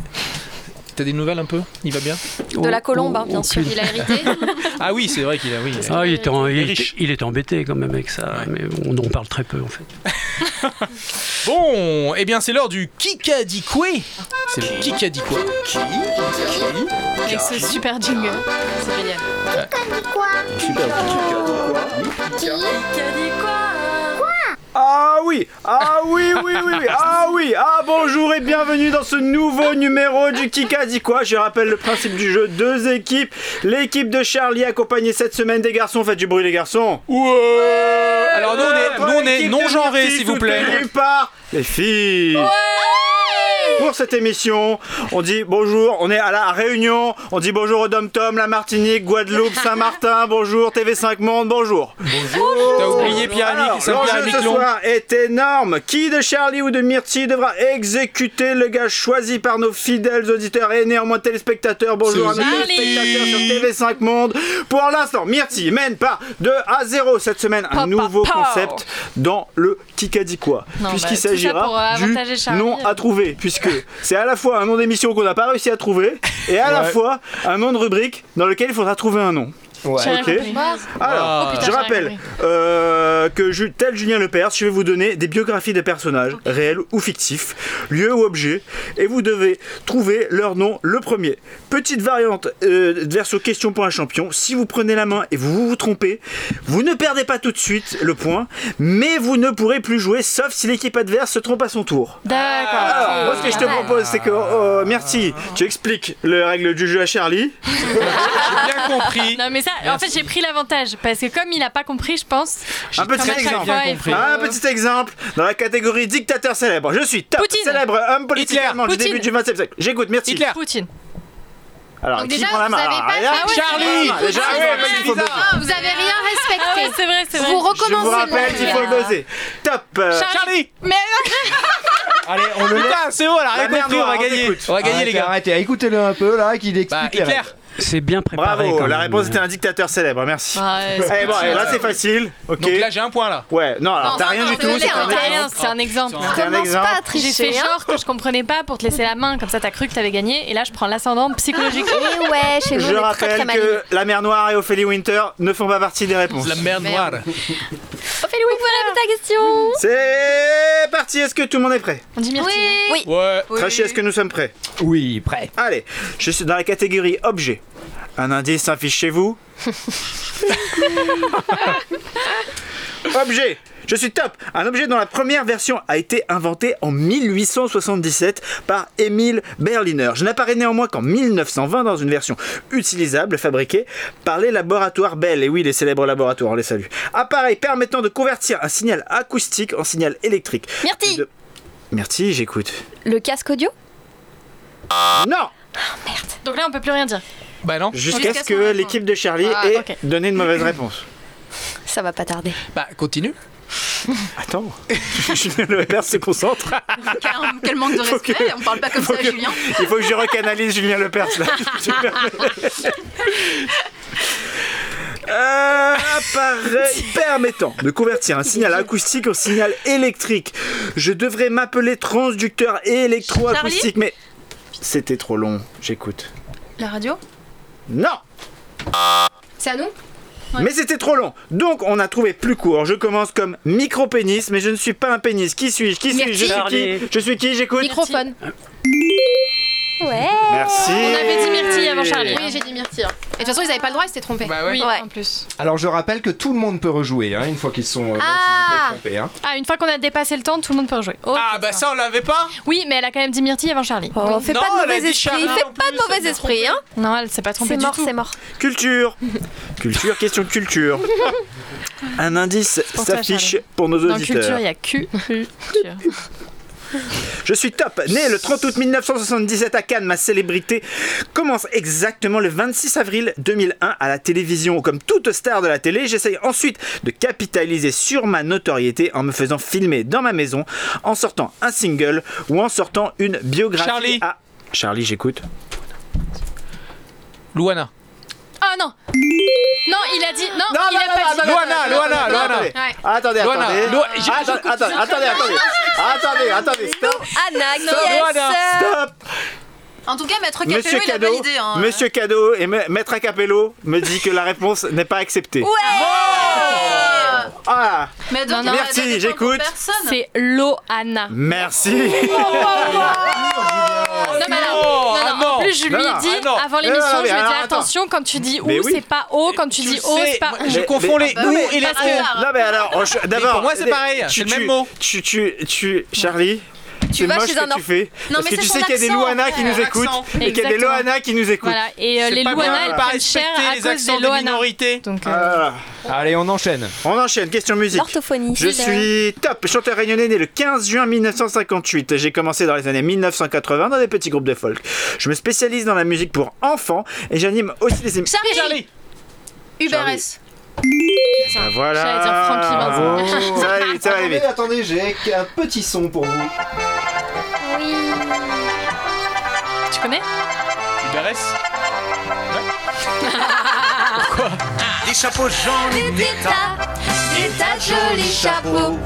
T'as des nouvelles un peu? Il va bien? De la colombe, hein, bien sûr. Il a hérité. Ah oui, c'est vrai qu'il a. Oui, Ah, il était, en- il, est il était embêté quand même avec ça, mais on en parle très peu en fait. Bon, eh bien c'est l'heure du Kikadikwe. C'est le Kikadikwe. Avec ce super jingle. C'est génial. Ah oui, ah oui, oui, oui, oui, ah oui, ah bonjour et bienvenue dans ce nouveau numéro du Kika dit quoi. Je rappelle le principe du jeu, deux équipes, l'équipe de Charlie accompagnée cette semaine des garçons, faites du bruit les garçons. Ouais. Alors nous on est, nous, on est non genré s'il vous plaît. soutenue par les filles pour cette émission. On dit bonjour, on est à la Réunion, on dit bonjour au Dom Tom, la Martinique, Guadeloupe, Saint-Martin, bonjour TV5 Monde, bonjour. T'as oublié Saint-Pierre l'enjeu ce soir est énorme. Qui de Charlie ou de Myrtille devra exécuter le gage choisi par nos fidèles auditeurs et néanmoins téléspectateurs? Bonjour à nos téléspectateurs sur TV5 Monde. Pour l'instant, Myrtille mène par 2 à 0 cette semaine. Un Pa, pa, nouveau pa. concept dans le Kikadi quoi. Puisqu'il bah, pour, s'agira euh, du nom à trouver. Puisque c'est à la fois un nom d'émission qu'on n'a pas réussi à trouver et à la fois un nom de rubrique dans lequel il faudra trouver un nom. J'ai rien Ok. compris. Alors, Oh, putain, je j'ai rien rappelle compris. euh, que tel Julien Lepers, je vais vous donner des biographies de personnages, réels ou fictifs, lieux ou objets, et vous devez trouver leur nom le premier. Petite variante euh, verso question pour un champion. Si vous prenez la main et vous vous trompez, vous ne perdez pas tout de suite le point, mais vous ne pourrez plus jouer sauf si l'équipe adverse se trompe à son tour. D'accord. Alors, moi, ce que je te propose, c'est que, euh, merci, tu expliques les règles du jeu à Charlie. J'ai bien compris. Non mais ça, en fait j'ai pris l'avantage parce que comme il a pas compris, je pense. Un petit exemple. fois, faut- Un petit exemple dans la catégorie dictateur célèbre. Je suis top Poutine. célèbre homme politique allemand du début du 20 siècle. J'écoute, merci. Hitler. Poutine. Alors, Donc qui déjà, prend la main Alors, pas- regarde. Ah ouais, Charlie. Ah, déjà, Ah, ouais. Ah, vous avez rien Ah respecté. ouais, c'est vrai, c'est vrai. Vous Je vous recommencez. rappelle qu'il faut le buzzer. Top euh, Charlie Mais Allez, on le laisse. C'est bon, là, La compris, on va on gagner. t'écoute. On va gagner les gars. Arrêtez, écoutez-le un peu là, qu'il explique Bah, les Hitler. C'est bien préparé. Bravo, quand la même. réponse était un dictateur célèbre, merci. Ouais, c'est Eh bon, pas et sûr. là c'est facile, ok. Donc là, j'ai un point là. Ouais, non, alors t'as rien non, du c'est tout, le c'est un exemple. rien, c'est un exemple. C'est un Commence exemple. pas à J'ai tricher. fait hein. genre que je comprenais pas pour te laisser la main, comme ça t'as cru que t'avais gagné, et là je prends l'ascendant psychologique. Et ouais, chez nous, Je on est très rappelle très que la mer Noire et Ophélie Winter ne font pas partie des réponses. La mer noire. Oui, ta question. C'est parti, est-ce que tout le monde est prêt On dit Myrtille. Oui. Ouais. Trachy, est-ce que nous sommes prêts Oui, prêt. Allez, je suis dans la catégorie objet. Un indice s'affiche chez vous. objet. Je suis top Un objet dont la première version a été inventée en 1877 par Émile Berliner. Je n'apparais néanmoins qu'en 1920 dans une version utilisable fabriquée par les laboratoires Bell. Et oui, les célèbres laboratoires, on les salue. Appareil permettant de convertir un signal acoustique en signal électrique. Myrtille De- Myrtille, j'écoute. Le casque audio? Non Donc là, on peut plus rien dire. Bah non. Jusqu'à Jusqu'à ce que l'équipe de Charlie Ah, ait donné une mauvaise réponse. Ça va pas tarder. Bah continue. Attends, Julien Lepers se concentre. Quel, quel manque de que- respect, on parle pas comme ça à Julien. Il faut que je recanalise Julien Lepers là. Euh, appareil permettant de convertir un signal acoustique en signal électrique. Je devrais m'appeler transducteur électroacoustique, mais c'était trop long. J'écoute. La radio? Non, C'est à nous? Mais c'était trop long. Donc on a trouvé plus court. Je commence comme micro-pénis, mais je ne suis pas un pénis. Qui suis-je? Qui suis-je? Je suis qui? Je suis qui? J'écoute. Microphone. Ouais. Merci. On avait dit Myrtille avant Charlie. Oui, j'ai dit Myrtille. Et de toute façon, ils avaient pas le droit, ils s'étaient trompés. Bah ouais. Oui, Ouais. en plus. Alors je rappelle que tout le monde peut rejouer hein, une fois qu'ils sont euh, Ah. trompés, hein. Ah, une fois qu'on a dépassé le temps, tout le monde peut rejouer. Oh, Ah bah ça on l'avait pas Oui, mais elle a quand même dit Myrtille avant Charlie. Oh, fais Non, pas de elle a mauvais dit esprit. En pas de mauvais esprit, hein. Non, elle s'est pas trompée C'est mort, c'est mort. Culture. Culture, question de culture. Un indice s'affiche pour nos Dans auditeurs. culture, il y a Q. Je suis top. Né le 30 août 1977 à Cannes, ma célébrité commence exactement le 26 avril 2001 à la télévision. Comme toute star de la télé, j'essaye ensuite de capitaliser sur ma notoriété en me faisant filmer dans ma maison, en sortant un single ou en sortant une biographie. Charlie. à- Charlie, j'écoute. Luana. Ah non Non, il a dit. Non, Non, il non, a non, pas non, dit. non, Luana, non, Luana, non, Luana. attendez. Ouais. Attendez, Luana, attendez. Attends- attendez, attendez, attendez. Attendez, attendez, stop. Anna, Luana. Stop. En tout cas, Maître Capello, Monsieur il a Cadeau, validé. Hein. Monsieur Cadeau et Ma- Maître Capello me dit que la réponse n'est pas acceptée. Ah, Mais donc, Non, non. Merci, j'écoute. C'est Loana. merci. Non, mais alors, Oh, non, ah non, en non. Plus, je lui Non, ai non, dit ah non. avant l'émission, je lui ai dit attention, quand tu dis ou, oui. c'est pas O, quand tu Tu dis sais, c'est pas je confonds les non, ou mais- et les Non mais alors, d'abord. pour moi, c'est pareil, tu- c'est le même mot. Tu, tu, tu, Charlie. Tu vas chez ce un que tu or- fais. Non, parce mais que tu sais qu'il y a des Luana qui nous écoutent et qu'il y a des. Loana qui nous écoutent. Voilà, et euh, les Loana, elles pas cher à les cause des des Loana. minorités. Donc, euh, Ah. Allez, on enchaîne. On enchaîne, question musique. L'orthophonie. Je suis top, chanteur réunionnais né le 15 juin 1958. J'ai commencé dans les années 1980 dans des petits groupes de folk. Je me spécialise dans la musique pour enfants et j'anime aussi les émissions. Charlie. Ah, voilà. J'allais dire Francky Vincent. Ça va vite, ça va aller Attendez, vite. attendez, j'ai un petit son pour vous. Tu connais? UBRS Des chapeaux jaunes et des tas, des tas de jolis chapeaux,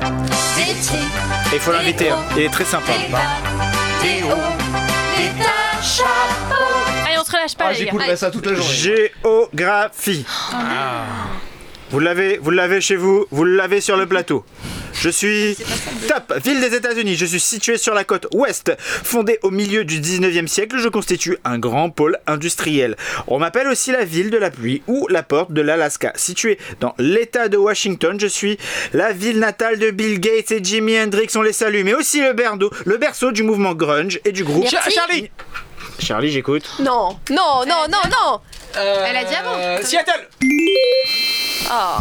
des petits, Il faut l'inviter, hein. il est très sympa. des bas, des hauts, des tas de chapeaux. Allez, on se relâche pas, Ah, les gars. j'écouterai ça toute la journée. Géographie. Vous l'avez, vous l'avez chez vous, vous l'avez sur le plateau. Je suis top, ville des États-Unis. Je suis situé sur la côte ouest. Fondée au milieu du 19e siècle, je constitue un grand pôle industriel. On m'appelle aussi la ville de la pluie ou la porte de l'Alaska. Située dans l'État de Washington, je suis la ville natale de Bill Gates et Jimi Hendrix. On les salue, mais aussi le, berceau, le berceau du mouvement grunge et du groupe. Cha- Charlie Charlie, j'écoute. Non, non, non, non, non. Elle a dit avant. Euh, Seattle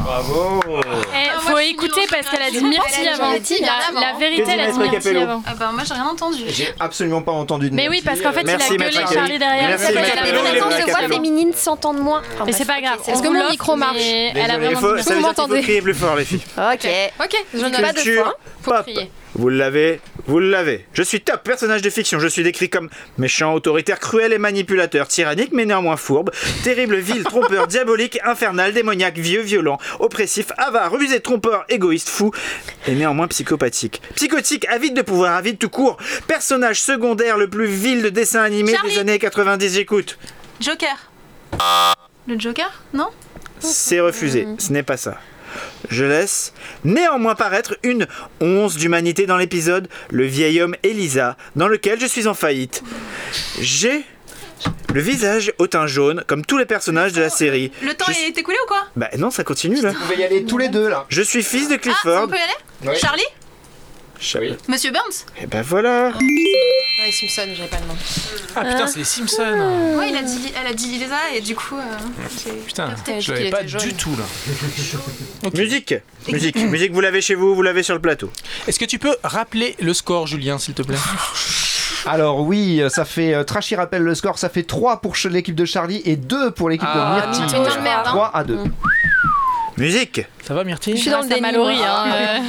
Bravo. Eh, Ah, faut moi, je suis écouter nulle en parce qu'elle a dit géographie. Myrtille Elle a avant. dit bien La, avant. la vérité, elle a dit Maître Capello avant. Ah bah moi j'ai rien entendu. J'ai absolument pas entendu de Mais oui, parce qu'en fait, Merci, il a gueulé Capello. Charlie derrière. Merci, a Maître fait la Capello. bonne Les Capello. féminines s'entendent moins. Mais c'est pas grave. Est-ce on que vous mon l'offre, micro marche mais Elle a Désolé, vraiment faut- dit- ça veut Vous dire qu'il faut m'entendez crier plus fort, les filles. Ok. Ok, je note. Pas de Culture fois. Faut pop. crier. Vous l'avez, vous l'avez. Je suis top personnage de fiction. Je suis décrit comme méchant, autoritaire, cruel et manipulateur, tyrannique mais néanmoins fourbe, terrible, vil, trompeur, diabolique, infernal, démoniaque, vieux, violent, oppressif, avare, rusé, trompeur, égoïste, fou et néanmoins psychopathique. Psychotique, avide de pouvoir, avide tout court. Personnage secondaire le plus vil de dessin animé Charlie. des années 90. J'écoute. Joker. Le Joker? Non? C'est refusé. Ce n'est pas ça. Je laisse néanmoins paraître une once d'humanité dans l'épisode Le vieil homme Elisa, dans lequel je suis en faillite. J'ai le visage au teint jaune, comme tous les personnages de la série. Le temps Je- est écoulé ou quoi? Bah non, ça continue là. Vous pouvez y aller tous les deux là. Je suis fils de Ah, Clifford. on peut y aller? Charlie? Charlie. Monsieur Burns Et ben voilà. Les Simpsons, j'avais pas le nom. Ah putain, c'est les Simpsons. Ouais, il a dit, elle a dit Lisa et du coup. euh, j'ai Putain, je l'avais pas du tout là. Musique. Musique. Musique, vous l'avez chez vous, vous l'avez sur le plateau. Est-ce que tu peux rappeler le score, Julien, s'il te plaît? Alors oui, ça fait euh, Trashy rappelle le score, ça fait 3 pour l'équipe de Charlie et 2 pour l'équipe Ah, de Myrtille. putain de merde, hein. 3 à 2. Musique. Ça va, Myrtille Je suis dans le moi. hein, euh.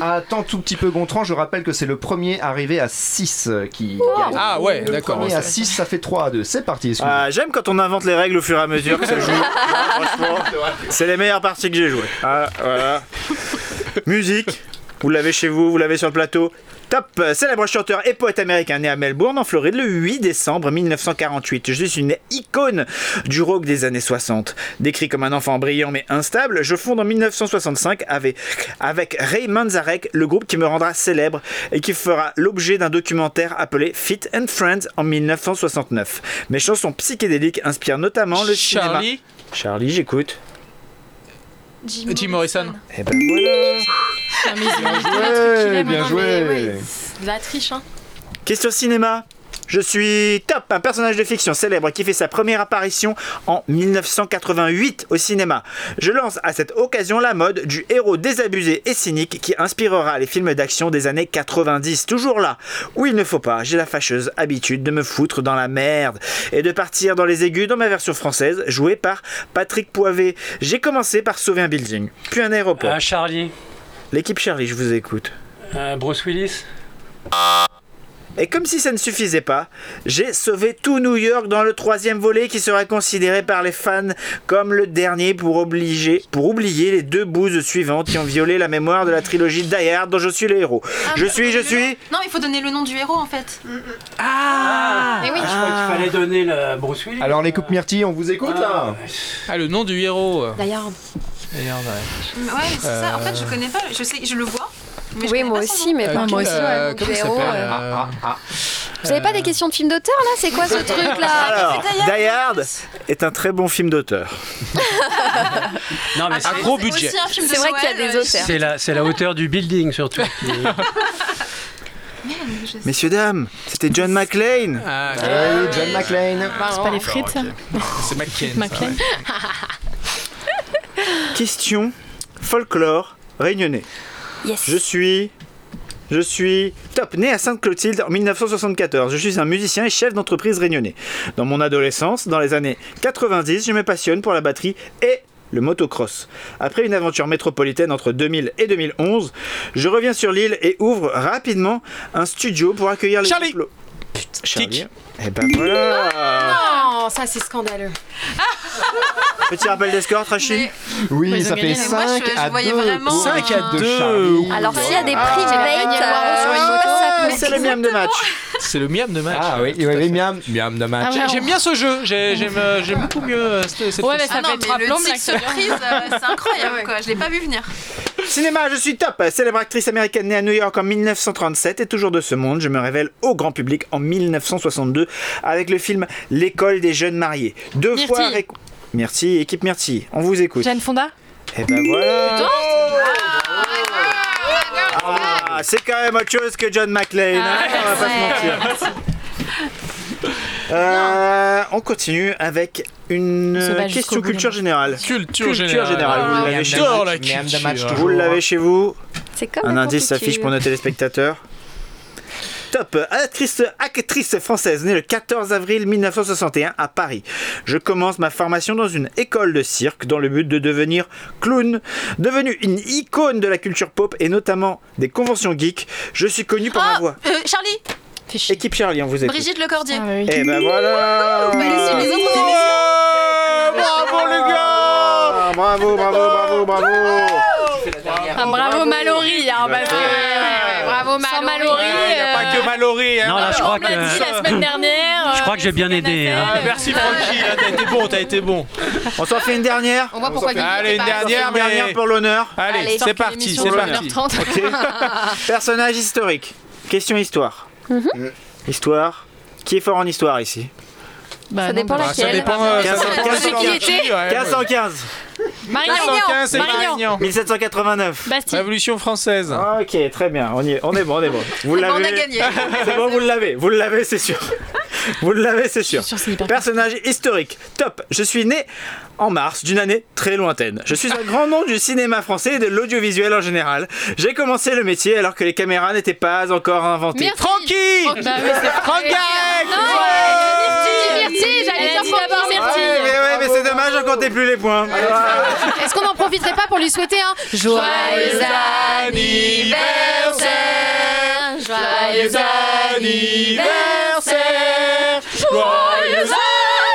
Attends tout petit peu Gontran, je rappelle que c'est le premier arrivé à 6 qui gagne. Ah ouais, Le d'accord. premier à 6, ça fait 3 à 2. C'est parti, excusez-moi. Ah, J'aime quand on invente les règles au fur et à mesure que ça joue. Franchement, c'est les meilleures parties que j'ai jouées. Ah, voilà. Musique. Vous l'avez chez vous, vous l'avez sur le plateau. Top Célèbre chanteur et poète américain né à Melbourne, en Floride, le 8 décembre 1948. Je suis une icône du rock des années 60. Décrit comme un enfant brillant mais instable, je fonde en 1965 avec, avec Ray Manzarek, le groupe qui me rendra célèbre et qui fera l'objet d'un documentaire appelé Fit and Friends en 1969. Mes chansons psychédéliques inspirent notamment le cinéma. Charlie? Charlie, j'écoute. Jim Morrison. Et ben voilà. Ah, mais mis joué, bien joué. De la triche, hein. Question cinéma. Je suis Top, un personnage de fiction célèbre qui fait sa première apparition en 1988 au cinéma. Je lance à cette occasion la mode du héros désabusé et cynique qui inspirera les films d'action des années 90. Toujours là, où il ne faut pas, j'ai la fâcheuse habitude de me foutre dans la merde et de partir dans les aigus dans ma version française, jouée par Patrick Poivet. J'ai commencé par sauver un building, puis un aéroport. Ah, Charlie. L'équipe Charlie, je vous écoute. Euh, Bruce Willis. Et comme si ça ne suffisait pas, j'ai sauvé tout New York dans le troisième volet qui sera considéré par les fans comme le dernier pour, obliger, pour oublier les deux bouses suivantes qui ont violé la mémoire de la trilogie Die Hard dont je suis le héros. Ah, je mais- suis, je suis... nom- Non, il faut donner le nom du héros en fait. Ah Eh oui. Je crois qu'il fallait donner le Bruce Willis. Alors les coupes Myrtille, on vous écoute là Ah, le nom du héros. D'ailleurs. Merde, ouais. Ouais, c'est ça. En fait, je connais pas. Je sais, je le vois. Mais Oui, moi aussi, mais Euh, pas moi aussi. euh, euh, Ah, ah. Vous avez pas des questions de films d'auteur là? C'est quoi ce truc là? Alors, Die Hard, est un très bon film d'auteur. Non, mais Un c'est- gros budget. un film de C'est vrai qu'il y a des euh, auteurs. c'est la, c'est la hauteur du building surtout. Messieurs, dames, c'était John McClane. Ah, ok. Oui, John McClane. C'est pas les frites, ça c'est ça, ouais. Question folklore réunionnais. Yes. Je suis. Je suis top, né à Sainte-Clotilde en 1974. Je suis un musicien et chef d'entreprise réunionnais. Dans mon adolescence, dans les années 90, je me passionne pour la batterie et le motocross. Après une aventure métropolitaine entre 2000 et 2011, je reviens sur l'île et ouvre rapidement un studio pour accueillir les Charlie. Kick. Et ben voilà Non, ça c'est scandaleux. Petit rappel des scores, Trashy Mais- Oui, ça fait gagné. Mais moi, 5 je- je à voyais 2. vraiment, pour Cinq à l'équipe de deux. Charlie. Alors s'il y a des Ah, prix de Waro sur une euh, moto. ça peut C'est le miam de match. C'est le miam de match. Ah oui, oui, oui, miam, miam de match. Ah J'aime bien ce jeu, j'ai- j'aime euh, j'aime beaucoup mieux euh, cette, cette Ouais, mais ça Ah non, fait trois mais le tic ça surprise, euh, c'est incroyable quoi. Je l'ai pas vu venir. Cinéma, je suis top. Célèbre actrice américaine née à New York en 1937 et toujours de ce monde, je me révèle au grand public en 1962 avec le film L'école des jeunes mariés. Deux Myrtille. fois avec... Merci, équipe Myrtille, on vous écoute. Jane Fonda Et ben voilà. Ah, c'est quand même autre chose que John McClane, hein, on va pas se mentir. Euh, on continue avec une question culture générale. Culture, Culture générale. générale, vous l'avez Miam chez vous. l'avez chez vous. C'est comme Un indice s'affiche pour nos téléspectateurs. Top, actrice, actrice française née le 14 avril 1961 à Paris. Je commence ma formation dans une école de cirque dans le but de devenir clown. Devenue une icône de la culture pop et notamment des conventions geeks, je suis connu pour ma Ah, voix. euh, Charlie. Équipe Charlie, on vous écoute. Brigitte Lecordier. Ah, oui. Et ben voilà Bah, les, autres émissions. Bravo les gars Bravo, bravo, bravo, bravo Ah, bravo Mallory, hein, parce euh, Sans Mallory. Il n'y a pas que Mallory. hein. Non, là, je crois On dit que. la semaine dernière. Je crois que j'ai bien aidé, hein. Ah, merci Francky, t'as été bon, t'as été bon. On s'en fait une dernière On voit pourquoi Guigui Allez, une dernière, Une dernière mais... pour l'honneur. Allez, Allez, c'est parti, c'est parti. 1h30. Personnage historique. Question histoire. Histoire. Qui est fort en histoire ici? Bah, Ça dépend bah, Ah, ça laquelle. dépend, euh, ça 15, dépend 15, de qui qui était. ouais, ouais. 1515. Marignan. 1915, c'est Marignan. Marignan. 1789. Bastille. Révolution française. Ok, très bien, on, y est, on est bon, on est bon. Vous l'avez. on a gagné. C'est bon, vous l'avez, vous l'avez, c'est sûr. Vous l'avez, c'est sûr. Personnage historique, top. Je suis né en mars d'une année très lointaine. Je suis un grand nom du cinéma français et de l'audiovisuel en général. J'ai commencé le métier alors que les caméras n'étaient pas encore inventées. Merci. Francky Franck, bah Myrtille, j'allais dire d'abord Ouais, Myrtille. mais, ouais, mais c'est dommage, on comptait plus les points. Est-ce qu'on n'en profiterait pas pour lui souhaiter un joyeux anniversaire? Joyeux anniversaire. Joyeux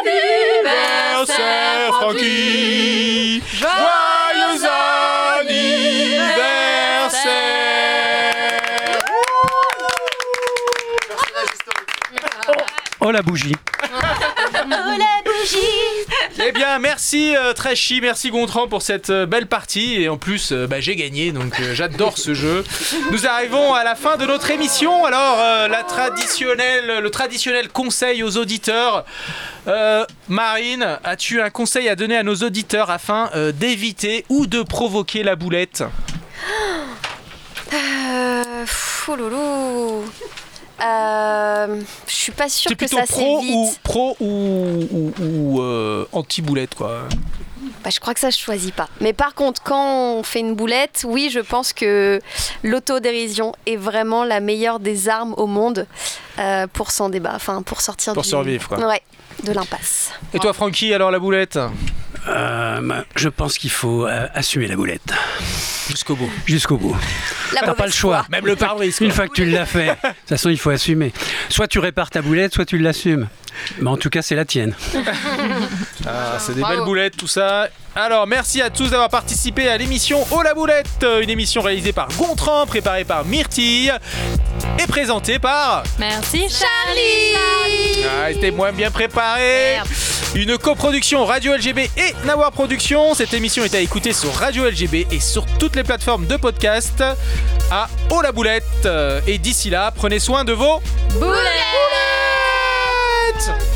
anniversaire Francky Oh la bougie. Eh bien, merci euh, Trashy, merci Gontran pour cette euh, belle partie. Et en plus, euh, bah, j'ai gagné, donc euh, j'adore ce jeu. Nous arrivons à la fin de notre émission. Alors, euh, la traditionnelle, le traditionnel conseil aux auditeurs. Euh, Marine, as-tu un conseil à donner à nos auditeurs afin euh, d'éviter ou de provoquer la boulette? Euh, pff, oh loulou. Euh, je suis pas sûre que plutôt ça pro s'évite. ou pro ou, ou, ou, euh, anti-boulette, quoi Bah, je crois que ça je choisis pas. Mais par contre, quand on fait une boulette, oui, je pense que l'autodérision est vraiment la meilleure des armes au monde euh, pour s'en débat, enfin pour sortir Pour du- survivre, quoi. Ouais, de l'impasse. Et toi, Francky, alors la boulette Euh, bah, je pense qu'il faut euh, assumer la boulette. Jusqu'au bout. Jusqu'au bout. T'as pas le choix. foi. Même le pare-brise. Une fois que tu l'as fait, de toute façon, il faut assumer. Soit tu répares ta boulette, soit tu l'assumes. Mais en tout cas, c'est la tienne. Ah, c'est des Bravo. belles boulettes, tout ça. Alors, merci à tous d'avoir participé à l'émission Oh la boulette, une émission réalisée par Gontran, préparée par Myrtille et présentée par. Merci Charlie Ah, c'était moins bien préparé. Merde. Une coproduction Radio LGB et Nawar Productions. Cette émission est à écouter sur Radio LGB et sur toutes les plateformes de podcast à Oh la boulette. Et d'ici là, prenez soin de vos Boulet boulettes it!